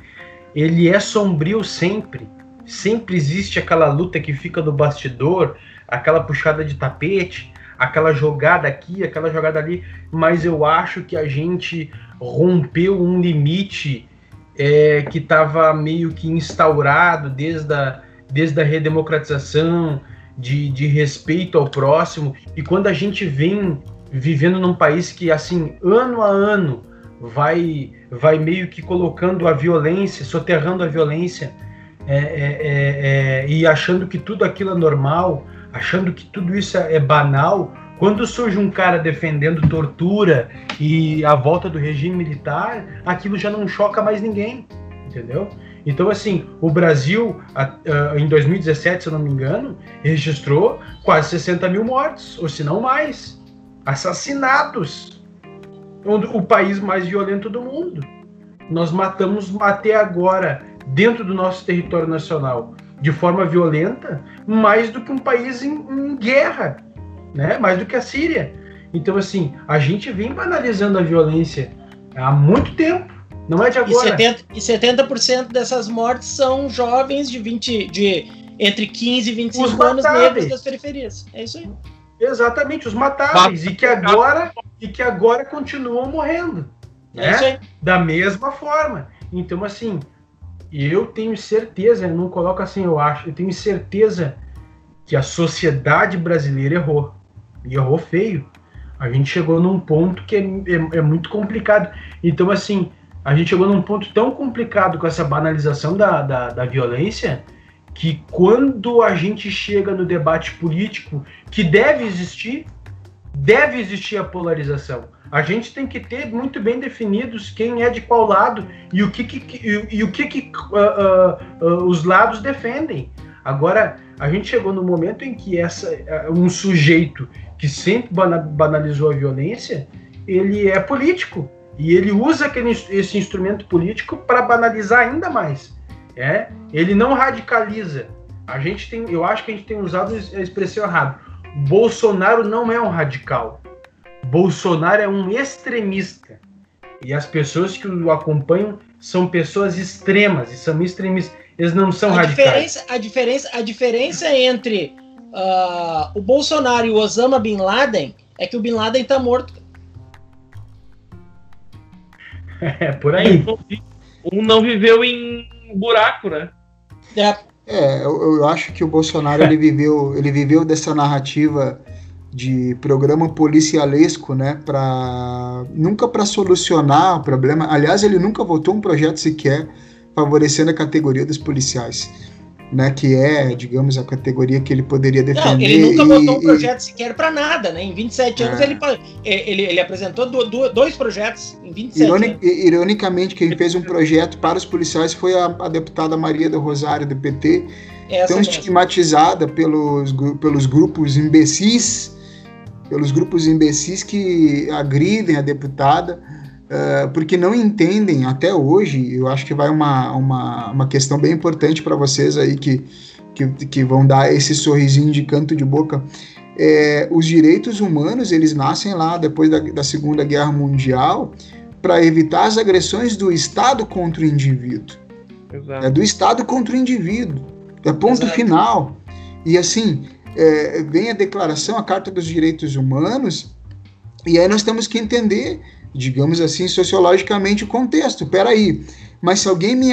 ele é sombrio sempre. Sempre existe aquela luta que fica no bastidor, aquela puxada de tapete, aquela jogada aqui, aquela jogada ali, mas eu acho que a gente rompeu um limite é, que estava meio que instaurado desde a, desde a redemocratização, de, de respeito ao próximo, e quando a gente vem vivendo num país que, assim, ano a ano, vai, vai meio que colocando a violência, soterrando a violência é, é, é, é, e achando que tudo aquilo é normal, achando que tudo isso é banal, Quando surge um cara defendendo tortura e a volta do regime militar, aquilo já não choca mais ninguém, entendeu? Então, assim, o Brasil, em 2017, se eu não me engano, registrou quase 60 mil mortos, ou se não mais, assassinatos. O país mais violento do mundo. Nós matamos até agora, dentro do nosso território nacional, de forma violenta, mais do que um país em, em guerra né? Mais do que a Síria. Então, assim, a gente vem banalizando a violência há muito tempo. Não é de agora. E 70%, e 70 dessas mortes são jovens de 20, de entre 15 e 25 os anos matáveis. negros das periferias. É isso aí. Exatamente, os matáveis. E que agora, e que agora continuam morrendo. É né? Da mesma forma. Então, assim, eu tenho certeza, eu não coloco assim, eu acho, eu tenho certeza que a sociedade brasileira errou e errou feio. A gente chegou num ponto que é, é, é, muito complicado. Então, assim, a gente chegou num ponto tão complicado com essa banalização da, da, da violência que quando a gente chega no debate político, que deve existir, deve existir a polarização. A gente tem que ter muito bem definidos quem é de qual lado e o que, que e, e, o que, que uh, uh, uh, os lados defendem. Agora, a gente chegou no momento em que essa, um sujeito que sempre banalizou a violência, ele é político e ele usa aquele, esse instrumento político para banalizar ainda mais. É, ele não radicaliza. A gente tem, eu acho que a gente tem usado a expressão errada. Bolsonaro não é um radical. Bolsonaro é um extremista. E as pessoas que o acompanham são pessoas extremas e são extremistas. Eles não são a radicais. Diferença, a, diferença, a diferença entre uh, o Bolsonaro e o Osama Bin Laden é que o Bin Laden tá morto. <laughs> É, por aí. <laughs> Um não viveu em buraco, né? É. É, eu, eu acho que o Bolsonaro ele <laughs> viveu, ele viveu dessa narrativa de programa policialesco, né, para nunca para solucionar o problema. Aliás, ele nunca votou um projeto sequer favorecendo a categoria dos policiais né, que é, digamos, a categoria que ele poderia defender. Não, ele nunca e, botou um projeto e... sequer para nada, né? Em 27 é. anos ele, ele, ele apresentou do, do, dois projetos em 27 Ironic, Ironicamente, quem fez um projeto para os policiais foi a, a deputada Maria do Rosário, do PT, Essa tão mesmo. estigmatizada pelos, pelos grupos imbecis, pelos grupos imbecis que agridem a deputada, uh, porque não entendem até hoje, eu acho que vai uma, uma, uma questão bem importante para vocês aí que, que, que, vão dar esse sorrisinho de canto de boca. É, os direitos humanos, eles nascem lá depois da, da Segunda Guerra Mundial para evitar as agressões do Estado contra o indivíduo. Exato. É do Estado contra o indivíduo. É ponto Exato. final. E assim, é, vem a declaração, a Carta dos Direitos Humanos, e aí nós temos que entender digamos assim, sociologicamente o contexto. Peraí, mas se alguém me,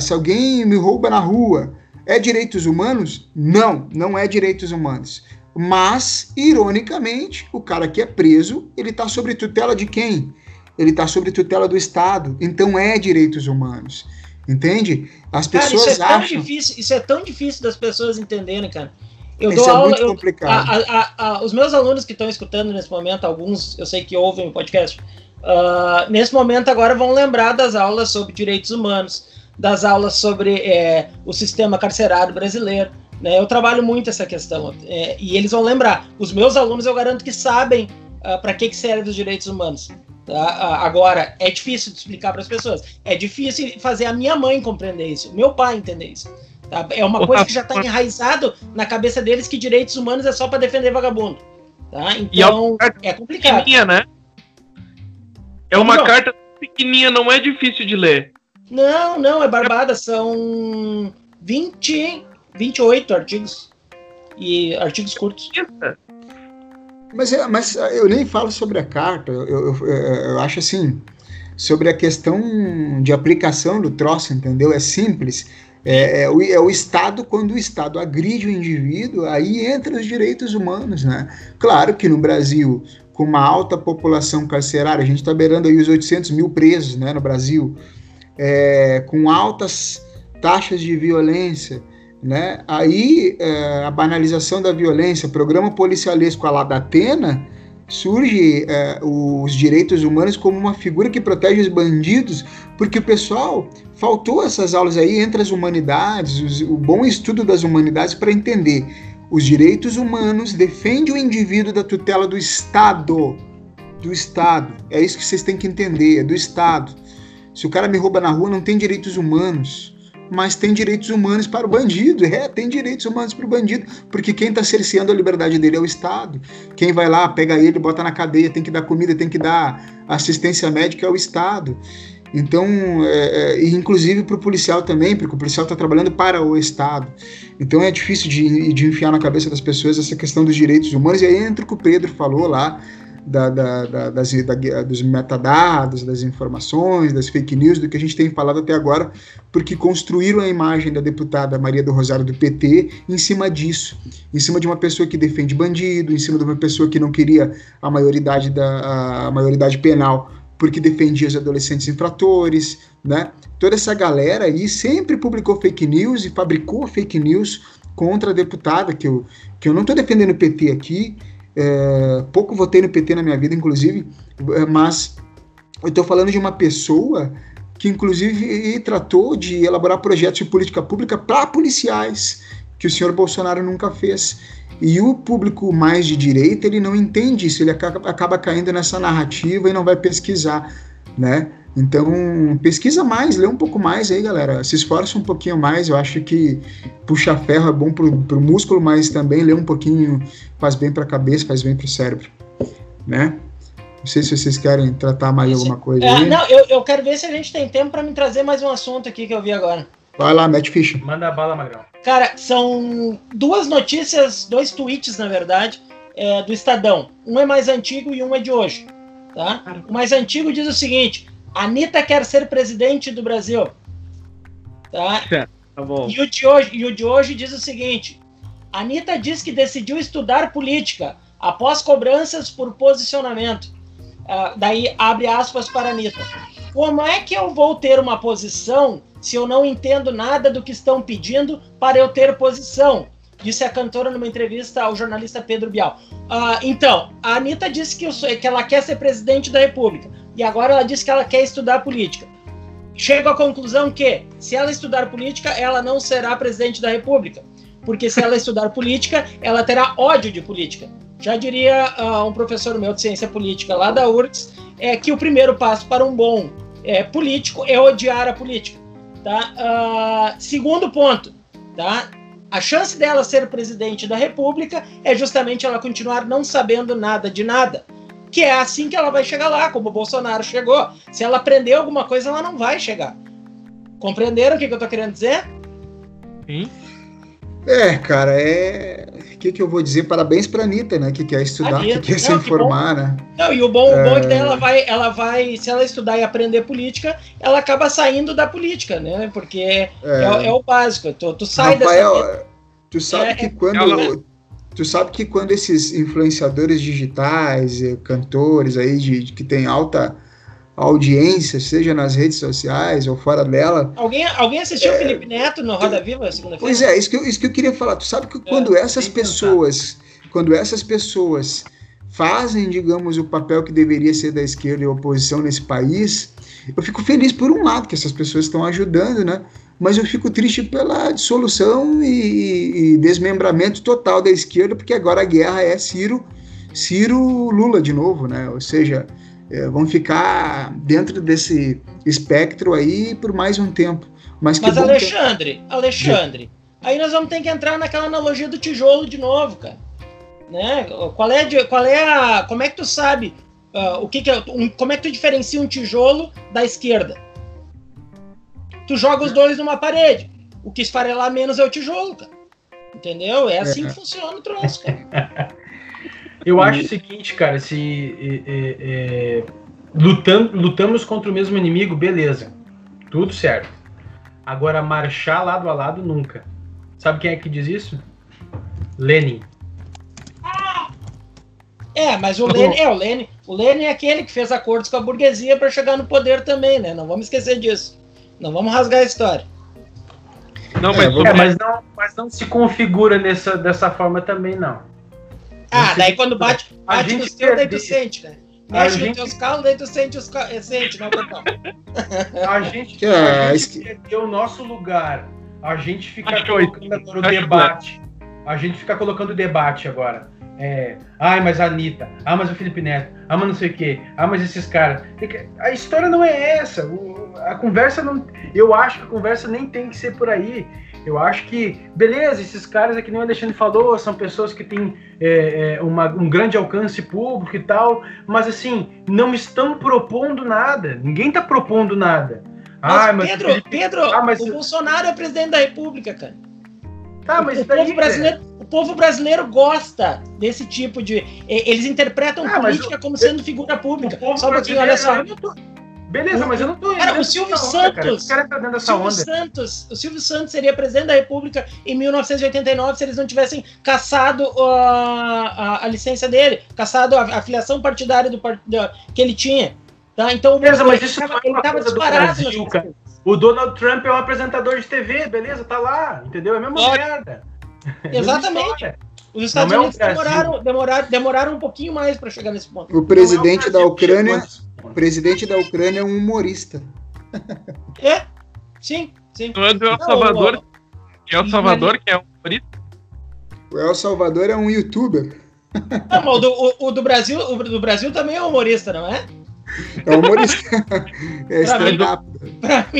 se alguém me rouba na rua, é direitos humanos? Não, não é direitos humanos. Mas, ironicamente, o cara que é preso, ele está sob tutela de quem? Ele está sob tutela do Estado. Então é direitos humanos. Entende? As pessoas cara, isso é acham... Tão difícil, isso é tão difícil das pessoas entenderem, cara. Eu Isso dou é aula, muito complicado. Eu, a, a, a, os meus alunos que estão escutando nesse momento, alguns eu sei que ouvem o podcast, Uh, nesse momento agora vão lembrar das aulas sobre direitos humanos, das aulas sobre é, o sistema carcerário brasileiro. Né? Eu trabalho muito essa questão é, e eles vão lembrar. Os meus alunos eu garanto que sabem uh, ah, para que, que servem os direitos humanos. Tá? Uh, agora é difícil de explicar para as pessoas. É difícil fazer a minha mãe compreender isso, meu pai entender isso. Tá? É uma coisa que já está enraizado na cabeça deles que direitos humanos é só para defender vagabundo. Tá? Então é, é complicado. Né? É uma não. carta pequenininha, não é difícil de ler. Não, não, é barbada. São 20, 28 artigos. E artigos curtos. Mas, mas eu nem falo sobre a carta. Eu, eu, eu, eu acho assim. Sobre a questão de aplicação do troço, entendeu? É simples. É, é, o, é, o, Estado, quando o Estado agride o indivíduo, aí entra os direitos humanos, né? Claro que no Brasil com uma alta população carcerária, a gente está beirando aí os 800 mil presos né, no Brasil, é, com altas taxas de violência, né? Aí é, a banalização da violência, programa policialesco a lá da Atena, surge é, os direitos humanos como uma figura que protege os bandidos, porque o pessoal faltou essas aulas aí entre as humanidades, os, o bom estudo das humanidades para entender os direitos humanos defende o indivíduo da tutela do Estado, do Estado. É isso que vocês têm que entender, é do Estado. Se o cara me rouba na rua, não tem direitos humanos mas tem direitos humanos para o bandido. É, tem direitos humanos para o bandido, porque quem está cerceando a liberdade dele é o Estado. Quem vai lá, pega ele, bota na cadeia, tem que dar comida, tem que dar assistência médica é o Estado. Então, é, é, inclusive para o policial também, porque o policial está trabalhando para o Estado. Então é difícil de, de enfiar na cabeça das pessoas essa questão dos direitos humanos. E aí entra o que o Pedro falou lá da, da, da, das, dos metadados, das informações, das fake news, do que a gente tem falado até agora, porque construíram a imagem da deputada Maria do Rosário do PT em cima disso, em cima de uma pessoa que defende bandido, em cima de uma pessoa que não queria a maioridade, da, a maioridade penal porque defendia os adolescentes infratores, né? Toda essa galera aí sempre publicou fake news e fabricou fake news contra a deputada, que eu, que eu não estou defendendo o PT aqui, é, pouco votei no PT na minha vida, inclusive, é, mas eu estou falando de uma pessoa que, inclusive, tratou de elaborar projetos de política pública para policiais, que o senhor Bolsonaro nunca fez. E o público mais de direita, ele não entende isso, ele acaba, acaba caindo nessa narrativa e não vai pesquisar, né? Então, pesquisa mais, lê um pouco mais aí, galera. Se esforça um pouquinho mais. Eu acho que puxa ferro é bom pro, pro músculo, mas também lê um pouquinho faz bem para a cabeça, faz bem para o cérebro, né? Não sei se vocês querem tratar mais Isso. alguma coisa é. Não, eu, eu quero ver se a gente tem tempo para me trazer mais um assunto aqui que eu vi agora. Vai lá, mete ficha. Manda a bala, Magrão. Cara, são duas notícias, dois tweets, na verdade, é, do Estadão. Um é mais antigo e um é de hoje. Tá? O mais antigo diz o seguinte: Anitta quer ser presidente do Brasil. Tá? tá bom. E o, de hoje, e o de hoje diz o seguinte: Anitta diz que decidiu estudar política após cobranças por posicionamento. Uh, daí abre aspas para Anitta. Como é que eu vou ter uma posição se eu não entendo nada do que estão pedindo para eu ter posição? Disse a cantora numa entrevista ao jornalista Pedro Bial. Uh, então, a Anitta disse que, sou, que ela quer ser presidente da República e agora ela diz que ela quer estudar política. Chego à conclusão que, se ela estudar política, ela não será presidente da República, porque se ela estudar política, ela terá ódio de política. Já diria uh, um professor meu de ciência política lá da URGS, é que o primeiro passo para um bom é, político é odiar a política. Tá? Uh, segundo ponto, tá? a chance dela ser presidente da República é justamente ela continuar não sabendo nada de nada que é assim que ela vai chegar lá, como o Bolsonaro chegou. Se ela aprender alguma coisa, ela não vai chegar. Compreenderam o que, que eu tô querendo dizer? Sim. É, cara, é. O que, que eu vou dizer? Parabéns pra Anitta, né? Que quer estudar, Anitta. que quer se informar, que né? Não, e o bom, é... o bom é que ela vai, ela vai, se ela estudar e aprender política, ela acaba saindo da política, né? Porque é, é, é o básico. Tu, tu sai Rafael, dessa. Tu sabe é, que quando. Ela Tu sabe que quando esses influenciadores digitais, cantores aí de, de que tem alta audiência, seja nas redes sociais ou fora dela. Alguém, alguém assistiu o é, Felipe Neto no Roda Viva segunda-feira? Pois é, isso que, eu, isso que eu queria falar. Tu sabe que é, quando essas pessoas, quando essas pessoas fazem, digamos, o papel que deveria ser da esquerda e oposição nesse país, eu fico feliz por um lado que essas pessoas estão ajudando, né? mas eu fico triste pela dissolução e, e, desmembramento total da esquerda, porque agora a guerra é Ciro, Ciro Lula de novo, né? Ou seja, é, vão ficar dentro desse espectro aí por mais um tempo. Mas, mas Alexandre, que... Alexandre, aí nós vamos ter que entrar naquela analogia do tijolo de novo, cara. Né? Qual é, de, qual é a, como é que tu sabe uh, o que, que é, um, como é que tu diferencia um tijolo da esquerda? tu joga os dois numa parede. O que esfarelar menos é o tijolo, cara. Entendeu? É assim é. que funciona o troço, cara. <laughs> Eu acho o seguinte, cara, se é, é, lutam, lutamos contra o mesmo inimigo, beleza. Tudo certo. Agora, marchar lado a lado, nunca. Sabe quem é que diz isso? Lenin. É, mas o Lenin, é, o Lenin, o Lenin é aquele que fez acordos com a burguesia para chegar no poder também, né? Não vamos esquecer disso. Não vamos rasgar a história. Não, mas, é, mas, não, mas não se configura nessa, dessa forma também, não. Ah, daí quando bate, bate no seu, daí tu sente, né? Mexe gente... nos teus calos, daí tu sente os sente, não. A gente, a gente perdeu o nosso lugar. A gente fica colocando agora o debate. A gente fica colocando o debate agora. É, ai, mas a Anitta, ah, mas o Felipe Neto, ah, mas não sei o quê, ah, mas esses caras. A história não é essa. O, a conversa não. Eu acho que a conversa nem tem que ser por aí. Eu acho que, beleza, esses caras é que nem o Alexandre falou, são pessoas que têm é, é, uma, um grande alcance público e tal, mas assim, não estão propondo nada. Ninguém está propondo nada. Mas, ah, mas Pedro, Felipe... Pedro, ah, mas... o Bolsonaro é presidente da República, cara. Tá, mas o, daí, povo brasileiro, o povo brasileiro gosta desse tipo de. Eles interpretam ah, política como sendo figura pública. Só um pouquinho, olha só. Beleza, mas eu não tô. Cara, o Silvio Santos. Cara. Cara tá o Silvio onda. Santos. O Silvio Santos seria presidente da República em 1989 se eles não tivessem caçado uh, a, a, licença dele, caçado a, a filiação partidária do, do, que ele tinha. Tá? Então, beleza, mas isso tava, ele estava disparado. Brasil, cara. O Donald Trump é um apresentador de TV, beleza? Tá lá, entendeu? É a mesma merda. <laughs> Exatamente. Os Estados não Unidos é demoraram, demoraram, demoraram um pouquinho mais para chegar nesse ponto. O presidente é o da Ucrânia, o presidente da Ucrânia é um humorista. É, sim, sim. Não é do El Salvador, não, que é Salvador que é um humorista. O El Salvador é um youtuber. Não, o, do, o, o do Brasil, o do Brasil também é humorista, não é? É humorista. <laughs> é stand-up.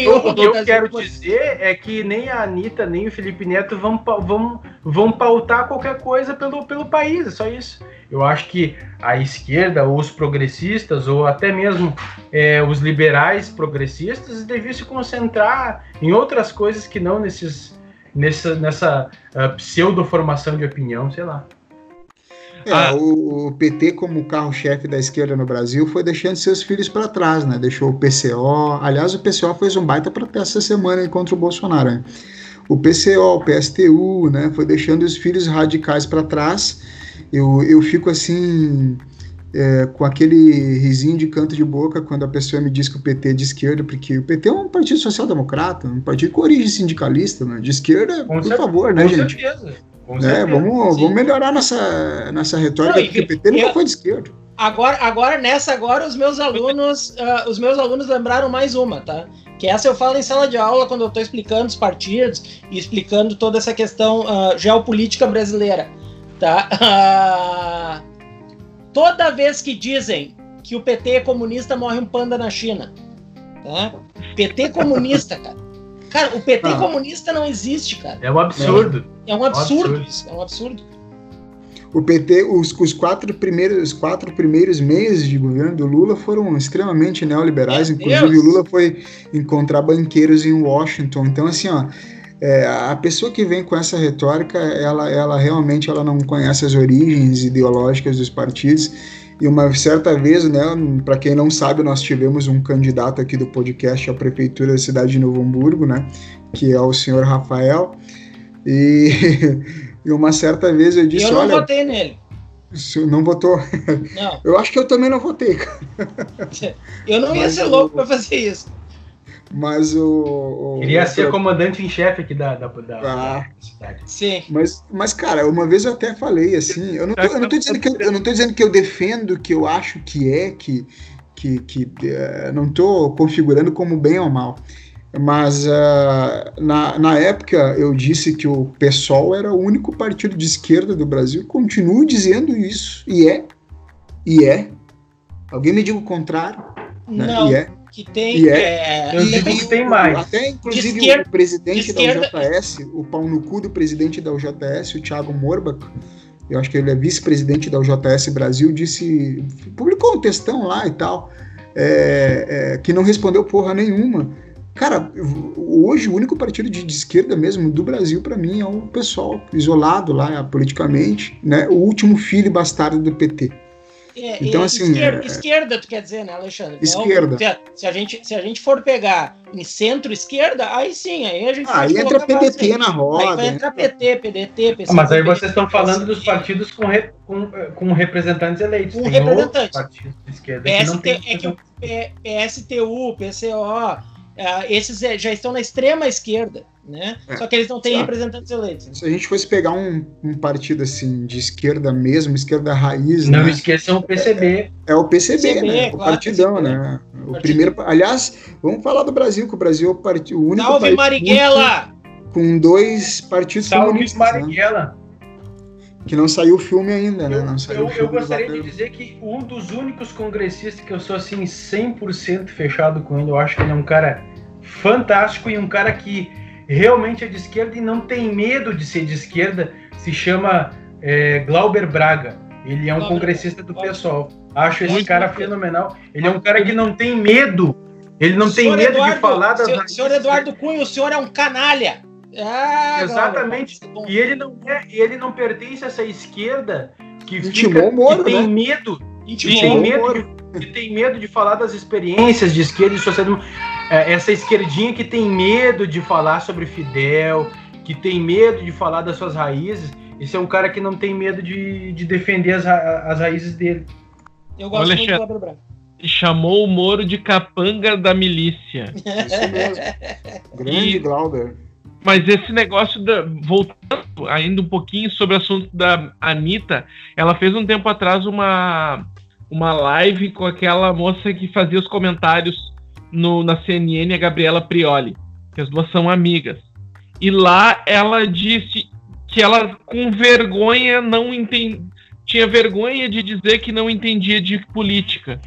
O que eu quero dizer é que nem a Anitta, nem o Felipe Neto vão, vão, vão pautar qualquer coisa pelo, pelo país, é só isso. Eu acho que a esquerda, ou os progressistas, ou até mesmo é, os liberais progressistas, deviam se concentrar em outras coisas que não nesses, nessa, nessa uh, pseudo-formação de opinião, sei lá. É, ah. o, PT, como carro-chefe da esquerda no Brasil, foi deixando seus filhos para trás, né? Deixou o PCO. Aliás, o PCO fez um baita protesto essa semana contra o Bolsonaro. Né? O PCO, o PSTU, né? Foi deixando os filhos radicais para trás. Eu, eu fico assim. É, com aquele risinho de canto de boca quando a pessoa me diz que o PT é de esquerda, porque o PT é um partido social-democrata, um partido com origem sindicalista, né? de esquerda, com por certeza, favor, né, gente? Certeza. É, vamos, vamos melhorar nossa, nossa retórica, Não, porque o PT nunca foi de esquerda. Agora, agora, nessa agora, os meus alunos, uh, <laughs> os meus alunos lembraram mais uma, tá? Que essa eu falo em sala de aula quando eu estou explicando os partidos e explicando toda essa questão uh, geopolítica brasileira, tá? Uh, toda vez que dizem que o PT é comunista, morre um panda na China, tá? PT comunista, cara. Cara, o PT ah. comunista não existe, cara. É um absurdo. É, é um absurdo, absurdo isso. É um absurdo. O PT, os, os, quatro primeiros, os quatro primeiros meses de governo do Lula foram extremamente neoliberais. Meu Inclusive, Deus. o Lula foi encontrar banqueiros em Washington. Então, assim, ó, é, a pessoa que vem com essa retórica, ela, ela realmente ela não conhece as origens ideológicas dos partidos e uma certa vez, né, para quem não sabe, nós tivemos um candidato aqui do podcast à prefeitura da cidade de Novo Hamburgo, né, que é o senhor Rafael. E, <laughs> e uma certa vez eu disse, eu não olha, votei nele. Não votou? Não. <laughs> Eu acho que eu também não votei. <laughs> Eu não Mas ia ser louco para fazer isso. Mas o. o Queria o, ser comandante em chefe aqui da, da, da, ah, da, cidade. Sim. Mas, mas, cara, uma vez eu até falei assim. Eu não tô, eu não tô dizendo, que eu, eu não tô dizendo que eu defendo, que eu acho que é, que. que, que uh, não tô configurando como bem ou mal. Mas uh, na, na época eu disse que o PSOL era o único partido de esquerda do Brasil. Continuo dizendo isso. E é. E é. Alguém me diga o contrário. Né? Não. E é que tem. É, eu digo que tem mais. Até, inclusive, esquerda, o presidente da UJS, o pau no cu do presidente da UJS, o Thiago Morbach, eu acho que ele é vice-presidente da UJS Brasil, disse. publicou um textão lá e tal, é, é, que não respondeu porra nenhuma. Cara, hoje o único partido de, de esquerda mesmo do Brasil, para mim, é o pessoal isolado lá politicamente, né? O último filho bastardo do PT. É, então, assim. Esquerda, é... esquerda, tu quer dizer, né, Alexandre? Esquerda. Então, se, a gente, se a gente for pegar em centro-esquerda, aí sim, aí a gente. Ah, aí entra PDT na roda. Aí vai entrar PT, PDT, PC. Mas aí vocês estão falando dos partidos com, re, com, com representantes eleitos. Com representantes. Partidos de esquerda PST, que tem... É que o PSTU, PCO, uh, esses é, já estão na extrema esquerda. Né? É. Só que eles não têm Só. representantes eleitos. Se a gente fosse pegar um, um, partido assim de esquerda mesmo, esquerda raiz, não né? esqueçam o PCB. É, é o PCB, PCB né? Claro, o partidão, PCB. né? O, o primeiro, aliás, vamos falar do Brasil, que o Brasil é o, part... o único Salve Marighella! Com dois partidos Salve comunistas. Salve né? Marighella! Né? Que não saiu o filme ainda, né? Eu, não saiu eu, eu gostaria de dizer que um dos únicos congressistas que eu sou assim 100% fechado com ele, eu acho que ele é um cara fantástico e um cara que realmente é de esquerda e não tem medo de ser de esquerda, se chama é, Glauber Braga. Ele é um Glauber, congressista do pessoal. Acho esse cara fenomenal. Ele é um cara que não tem medo. Ele não tem medo Eduardo, de falar das. Senhor, senhor Eduardo Cunha, o senhor é um canalha. Ah, Exatamente. Glauber, e ele não é, ele não pertence a essa esquerda que, fica, Moro, que tem né? medo, que tem medo, de, que tem medo de falar das experiências de esquerda e socialismo. É, essa esquerdinha que tem medo de falar sobre Fidel, que tem medo de falar das suas raízes. Esse é um cara que não tem medo de, de defender as, as raízes dele. Eu gosto muito do Branco. Chamou o Moro de capanga da milícia. <laughs> Isso mesmo. <laughs> Grande e... Glauber. Mas esse negócio da. Voltando ainda um pouquinho sobre o assunto da Anitta, ela fez um tempo atrás uma, uma live com aquela moça que fazia os comentários no, na CNN, a Gabriela Prioli, que as duas são amigas. E lá ela disse que ela, com vergonha, não entende, tinha vergonha de dizer que não entendia de política.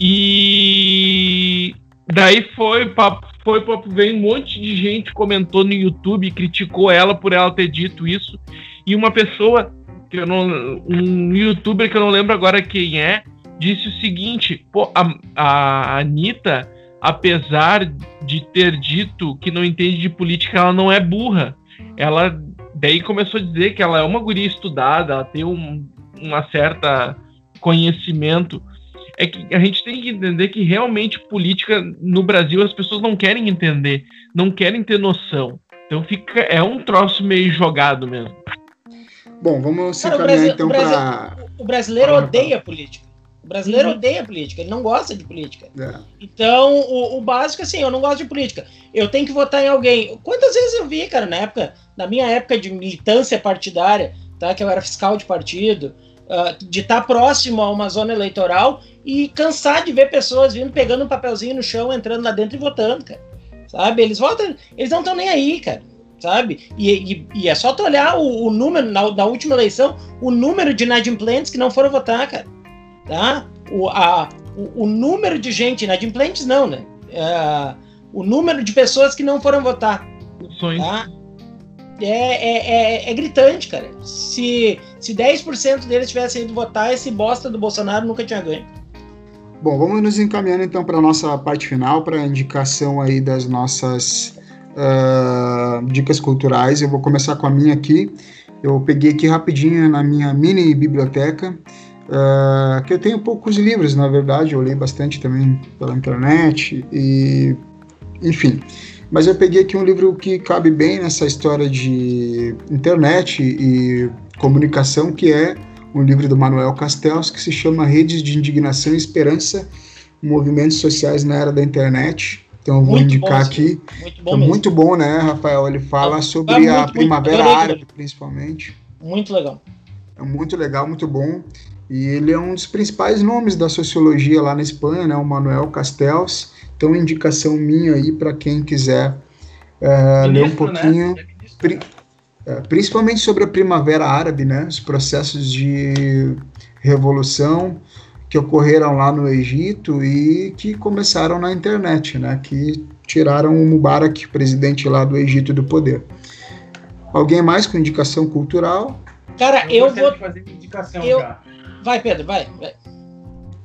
E daí foi papo, foi papo, veio um monte de gente comentou no YouTube, criticou ela por ela ter dito isso. E uma pessoa que eu não, um youtuber que eu não lembro agora quem é, disse o seguinte: pô, a, a Anitta, apesar de ter dito que não entende de política, ela não é burra. Ela daí começou a dizer que ela é uma guria estudada, ela tem um, uma certa conhecimento. É que a gente tem que entender que realmente política no Brasil as pessoas não querem entender, não querem ter noção. Então fica é um troço meio jogado mesmo. Bom, vamos se encaminhar então para. O brasileiro odeia política. O brasileiro uhum. odeia política, ele não gosta de política. É. Então, o, o, básico, assim, eu não gosto de política. Eu tenho que votar em alguém. Quantas vezes eu vi, cara, na época, na minha época de militância partidária, tá? Que eu era fiscal de partido, uh, de estar tá próximo a uma zona eleitoral e cansar de ver pessoas vindo, pegando um papelzinho no chão, entrando lá dentro e votando, cara. Sabe? Eles votam, eles não estão nem aí, cara sabe? E, e, e, é só tu olhar o, o número, na, na, última eleição, o número de inadimplentes que não foram votar, cara tá? O, a, o, o número de gente, inadimplentes não, né? É, o número de pessoas que não foram votar. Tá? É, é, é, é, gritante, cara. Se, se 10% deles tivessem ido votar, esse bosta do Bolsonaro nunca tinha ganho. Bom, vamos nos encaminhando então para a nossa parte final, para a indicação aí das nossas uh, dicas culturais. Eu vou começar com a minha aqui. Eu peguei aqui rapidinho na minha mini biblioteca. Uh, que eu tenho poucos livros, na verdade, eu li bastante também pela internet e enfim. Mas eu peguei aqui um livro que cabe bem nessa história de internet e comunicação, que é um livro do Manuel Castells, que se chama Redes de Indignação e Esperança, Movimentos Sociais na Era da Internet. Então eu vou muito indicar bom, aqui. Muito bom, é muito bom, né, Rafael? Ele fala sobre é muito, a Primavera Árabe, principalmente. Muito legal. É muito legal, muito bom. E ele é um dos principais nomes da sociologia lá na Espanha, né, o Manuel Castells. Então, indicação minha aí para quem quiser é, ler um né? pouquinho, né? pri, é, principalmente sobre a Primavera Árabe, né, os processos de revolução que ocorreram lá no Egito e que começaram na internet, né, que tiraram o Mubarak, presidente lá do Egito, do poder. Alguém mais com indicação cultural? Cara, eu, eu vou fazer indicação eu... já. Vai, Pedro, vai. vai.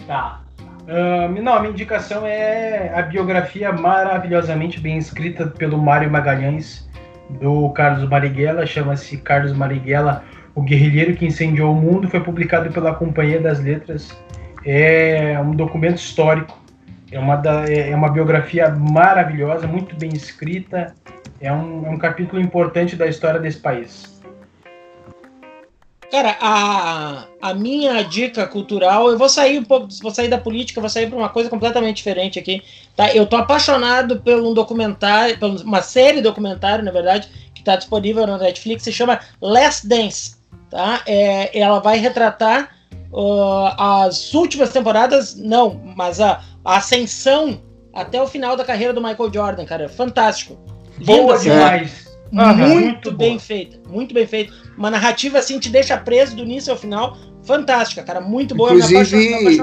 Tá. Uh, não, a minha indicação é a biografia maravilhosamente bem escrita pelo Mário Magalhães, do Carlos Marighella, chama-se Carlos Marighella, o guerrilheiro que incendiou o mundo, foi publicado pela Companhia das Letras. É um documento histórico, é uma, da, é uma biografia maravilhosa, muito bem escrita, é um, é um capítulo importante da história desse país. Cara, a, a minha dica cultural, eu vou sair um pouco, vou sair da política, vou sair para uma coisa completamente diferente aqui. Tá? Eu tô apaixonado por um documentário, por uma série documentário, na verdade, que está disponível na Netflix, se chama Last Dance. Tá? É, ela vai retratar uh, as últimas temporadas, não, mas a, a, ascensão até o final da carreira do Michael Jordan, cara. Fantástico. Boa demais. Muito, muito bem feita, muito bem feita. Uma narrativa assim te deixa preso do início ao final. Fantástica, cara. Muito boa. Inclusive,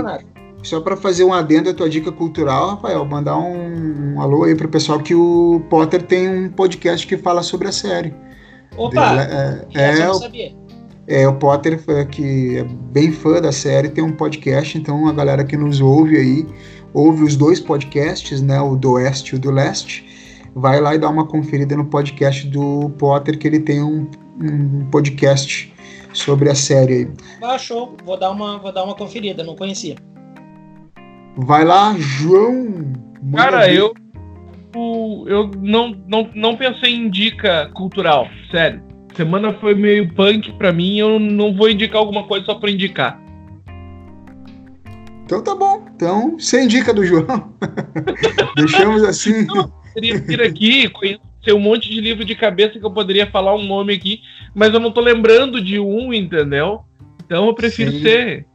só para fazer um adendo à tua dica cultural, Rafael, mandar um, um alô aí pro pessoal que o Potter tem um podcast que fala sobre a série. Opa! É, é, é, o, é, o Potter, que é bem fã da série, tem um podcast, então a galera que nos ouve aí, ouve os dois podcasts, né? O do Oeste e o do Leste vai lá e dá uma conferida no podcast do Potter, que ele tem um, um podcast sobre a série aí. Ah, show. Vou dar uma, vou dar uma conferida, não conhecia. Vai lá, João. Cara, eu eu não, não, não pensei em dica cultural, sério. Semana foi meio punk pra mim, eu não vou indicar alguma coisa só pra indicar. Então tá bom. Então, sem dica do João. <laughs> Deixamos assim. Não, poderia vir aqui, conhecer um monte de livro de cabeça que eu poderia falar um nome aqui, mas eu não tô lembrando de um, entendeu? Então eu prefiro Sim. ser.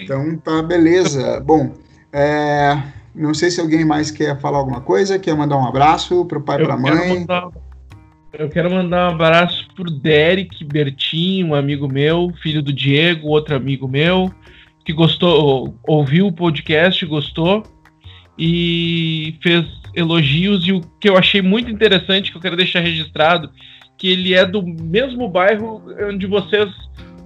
Então tá, beleza. Bom, é, não sei se alguém mais quer falar alguma coisa, quer mandar um abraço pro pai e pra mãe. Mandar, eu quero mandar um abraço pro Derek Bertinho, um amigo meu, filho do Diego, outro amigo meu, que gostou, ouviu o podcast, gostou e fez elogios e o que eu achei muito interessante que eu quero deixar registrado que ele é do mesmo bairro onde vocês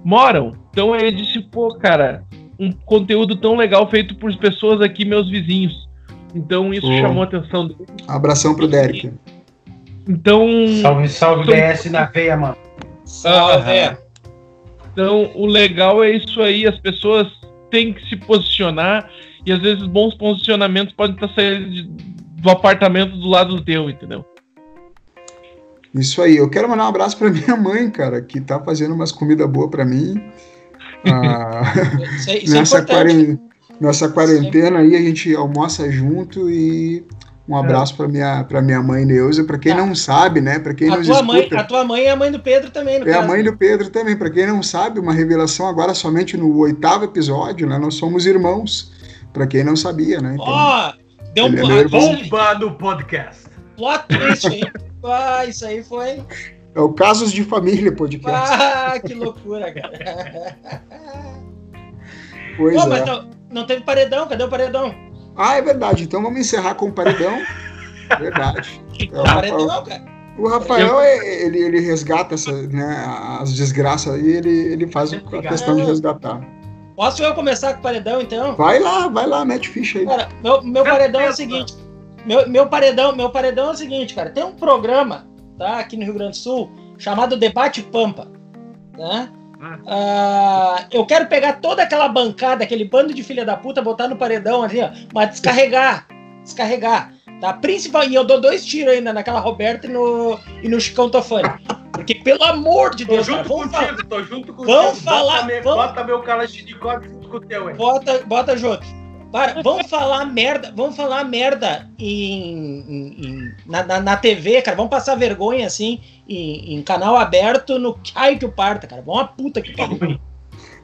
moram. Então ele disse, pô, cara, um conteúdo tão legal feito por pessoas aqui, meus vizinhos. Então isso chamou a atenção dele. Abração pro Derek. Então. Salve, salve, então, DS na veia, mano. Salve. Ah, então, o legal é isso aí, as pessoas têm que se posicionar e às vezes bons posicionamentos podem estar saindo do apartamento do lado do teu, entendeu? Isso aí. Eu quero mandar um abraço para <laughs> minha mãe, cara, que tá fazendo umas comidas boas para mim. Ah, <laughs> isso é, isso é nessa, é quarentena, nessa quarentena aí a gente almoça junto e um abraço é. para minha para minha mãe Neuza, para quem tá. não sabe, né? Para quem a nos tua escuta, mãe, a tua mãe é a mãe do Pedro também, É caso. a mãe do Pedro também. Para quem não sabe, uma revelação agora somente no oitavo episódio, né? Nós somos irmãos. Para quem não sabia, né? Então, Ó, então, oh, deu um é bomba no podcast. Plot twist, hein? <laughs> ah, isso aí foi. É o Casos de Família podcast. Ah, que loucura, cara. <laughs> Pois Pô, é. mas não, não teve paredão, cadê o paredão? Ah, é verdade. Então vamos encerrar com o paredão. <laughs> verdade. É o paredão, Rafael, cara. O Rafael, ele, ele resgata essa, né, as desgraças aí, ele, ele faz a questão de resgatar. Posso eu começar com o paredão, então? Vai lá, vai lá, mete ficha aí. Cara, meu, meu paredão é o seguinte. Meu, meu, paredão, meu paredão é o seguinte, cara. Tem um programa, tá, aqui no Rio Grande do Sul, chamado Debate Pampa. Né? Ah, eu quero pegar toda aquela bancada, aquele bando de filha da puta, botar no paredão ali, ó, mas descarregar. Descarregar. Tá? Principal, e eu dou dois tiros ainda naquela Roberta e no, e no Chicão Tofani. Porque, pelo amor de Deus, tô junto cara, contigo, falar, tô junto contigo. Vamos falar. Bota, vamos, bota meu Kalashnikov junto com o teu, hein? Bota, bota junto. Para, vamos falar merda, vamos falar merda em, em, em na, na, na, TV, cara. Vamos passar vergonha assim em, em canal aberto no Ai que o parta, cara. Vamos a puta que pariu.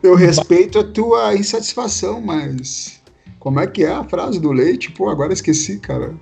Eu respeito a tua insatisfação, mas como é que é a frase do leite? Pô, agora esqueci, cara.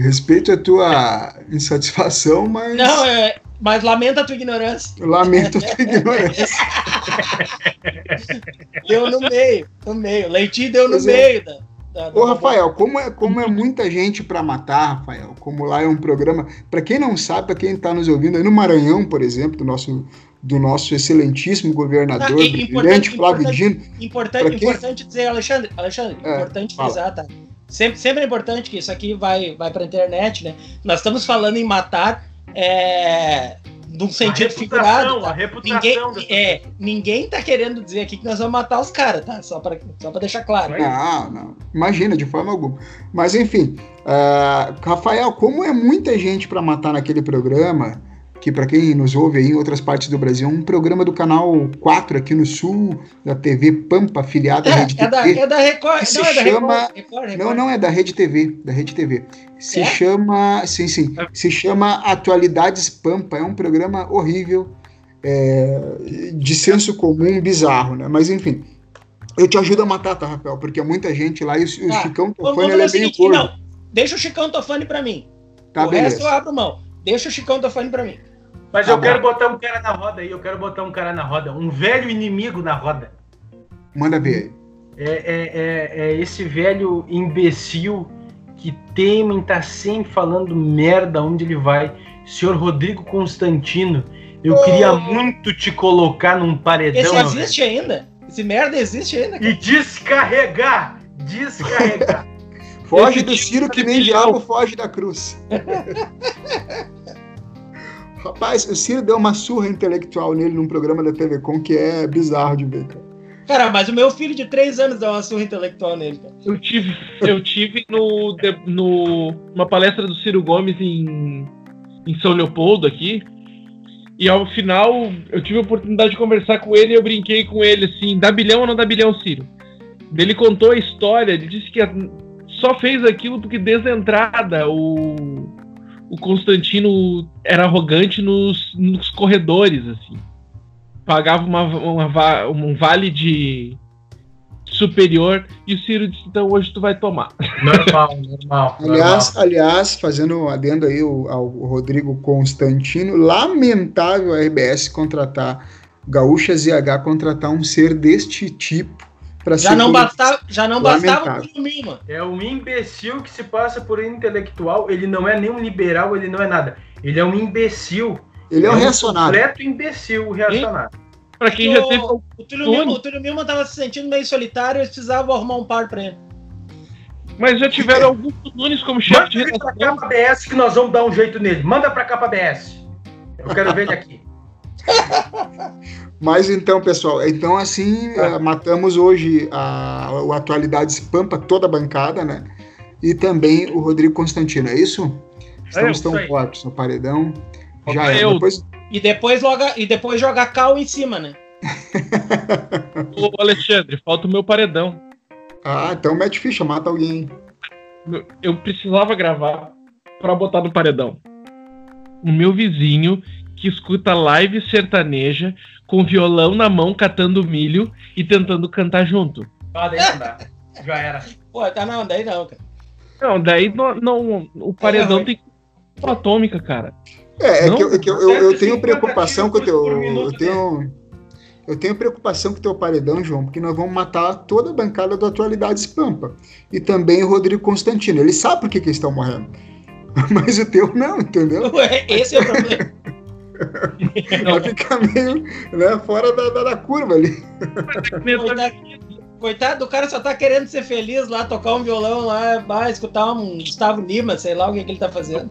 Respeito a tua insatisfação, mas. Não, é. Mas lamenta a tua ignorância. Lamento a tua ignorância. <laughs> deu no meio, no meio. Leitinho deu no pois é. meio. Da, da, Ô, Rafael, como é, como é muita gente para matar, Rafael, como lá é um programa. Para quem não sabe, para quem está nos ouvindo, aí no Maranhão, por exemplo, do nosso, do nosso excelentíssimo governador, ah, brilhante Flávio Dino. Importante, quem... importante dizer, Alexandre, Alexandre, é, importante frisar, tá? Sempre, sempre é importante que isso aqui vai, vai para a internet, né? Nós estamos falando em matar é, num sentido figurado. Tá? A reputação ninguém, é, ninguém tá querendo dizer aqui que nós vamos matar os caras, tá? Só para só pra deixar claro. Não, não. Imagina, de forma alguma. Mas enfim, uh, Rafael, como é muita gente para matar naquele programa, que para quem nos ouve aí em outras partes do Brasil, é um programa do canal 4 aqui no sul, da TV Pampa, afiliada É, à Rede é da, TV. é da Record. Não, é da chama- Record, Record, Record. Não, não é da Rede TV, da Rede TV. Se É? chama, sim, sim, se chama Atualidades Pampa. É um programa horrível, é, de senso comum, bizarro, né? Mas enfim, eu te ajudo a matar, tá, Rafael? Porque é muita gente lá e o, o Tá. Chicão Tofani ele é meio não. Deixa o Chicão Tofani pra mim. Tá, o resto eu beleza. abro mão. Deixa o Chicão Tofani pra mim. Mas Tá eu bom. quero botar um cara na roda aí, eu quero botar um cara na roda, um velho inimigo na roda. Manda ver aí. É, é, é, é esse velho imbecil que teima em tá sempre falando merda onde ele vai. Senhor Rodrigo Constantino, eu Ô. queria muito te colocar num paredão Esse existe ainda? Esse merda existe ainda? velho. e descarregar. Descarregar. <laughs> Foge Esse do Ciro que nem diabo foge da cruz. <laughs> Rapaz, o Ciro deu uma surra intelectual nele num programa da TV Com que é bizarro de ver, cara. Cara, mas o meu filho de 3 anos deu uma surra intelectual nele, cara. Eu tive, eu tive no, no, uma palestra do Ciro Gomes em, em São Leopoldo aqui. E ao final eu tive a oportunidade de conversar com ele e eu brinquei com ele assim, dá bilhão ou não dá bilhão, Ciro? Ele contou a história, ele disse que só fez aquilo porque desde a entrada o, o Constantino era arrogante nos, nos corredores, assim. Pagava uma, uma um vale de superior e o Ciro disse, então hoje tu vai tomar. <laughs> Normal, normal. Aliás, aliás, fazendo um adendo aí ao, ao Rodrigo Constantino, lamentável a RBS contratar Gaúcha ZH contratar um ser deste tipo Já não bastava, já não bastava o Mima. É um imbecil que se passa por intelectual. Ele não é nem um liberal, ele não é nada. Ele é um imbecil. Ele é um um reacionário. completo imbecil reacionário. Pra quem já O- teve O Túlio, Mima, o Túlio Mima tava se sentindo meio solitário e eles precisavam arrumar um par pra ele. Mas já tiveram Augusto Nunes como chefe Manda de ele pra redação. capa BS que nós vamos dar um jeito nele. Manda pra capa BS. Eu quero ver ele aqui. <laughs> Mas então, pessoal, então assim, eh, matamos hoje a, o Atualidades Pampa, toda a bancada, né? E também o Rodrigo Constantino, é isso? Estamos isso tão fortes no paredão. Já Eu- é. Depois, E depois, loga, e depois jogar cal em cima, né? <laughs> Ô, Alexandre, falta o meu paredão. ah, então mete ficha, mata alguém. Eu precisava gravar pra botar no paredão. O meu vizinho que escuta live sertaneja com violão na mão catando milho e tentando cantar junto. Ah, daí não dá. Já era. Pô, tá não, daí não, cara. Não, daí não, não- o paredão ruim. tem que ser atômica, cara. É, é Não, que, eu, é que eu, eu- eu tenho 150 preocupação com o teu. Eu tenho, eu tenho preocupação com o teu paredão, João, porque nós vamos matar toda a bancada do Atualidades Pampa. E também o Rodrigo Constantino. Ele sabe por que, que eles estão morrendo. <laughs> Mas o teu não, entendeu? Ué, Esse é o problema. <laughs> <laughs> Vai ficar meio né, fora da, da, da curva ali. <laughs> Coitado, do cara só tá querendo ser feliz lá, tocar um violão lá, vai escutar um Gustavo Lima, sei lá o que, que ele tá fazendo.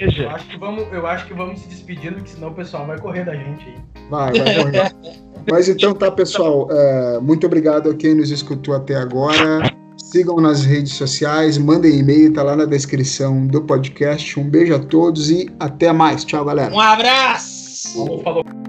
Eu acho, que vamos, eu acho que vamos se despedindo, que senão o pessoal vai correr da gente aí. Vai, vai morrer. <laughs> Mas então tá, pessoal. é, muito obrigado a quem nos escutou até agora. Sigam nas redes sociais, mandem e-mail, tá lá na descrição do podcast. Um beijo a todos e até mais. Tchau, galera. Um abraço! Falou, falou.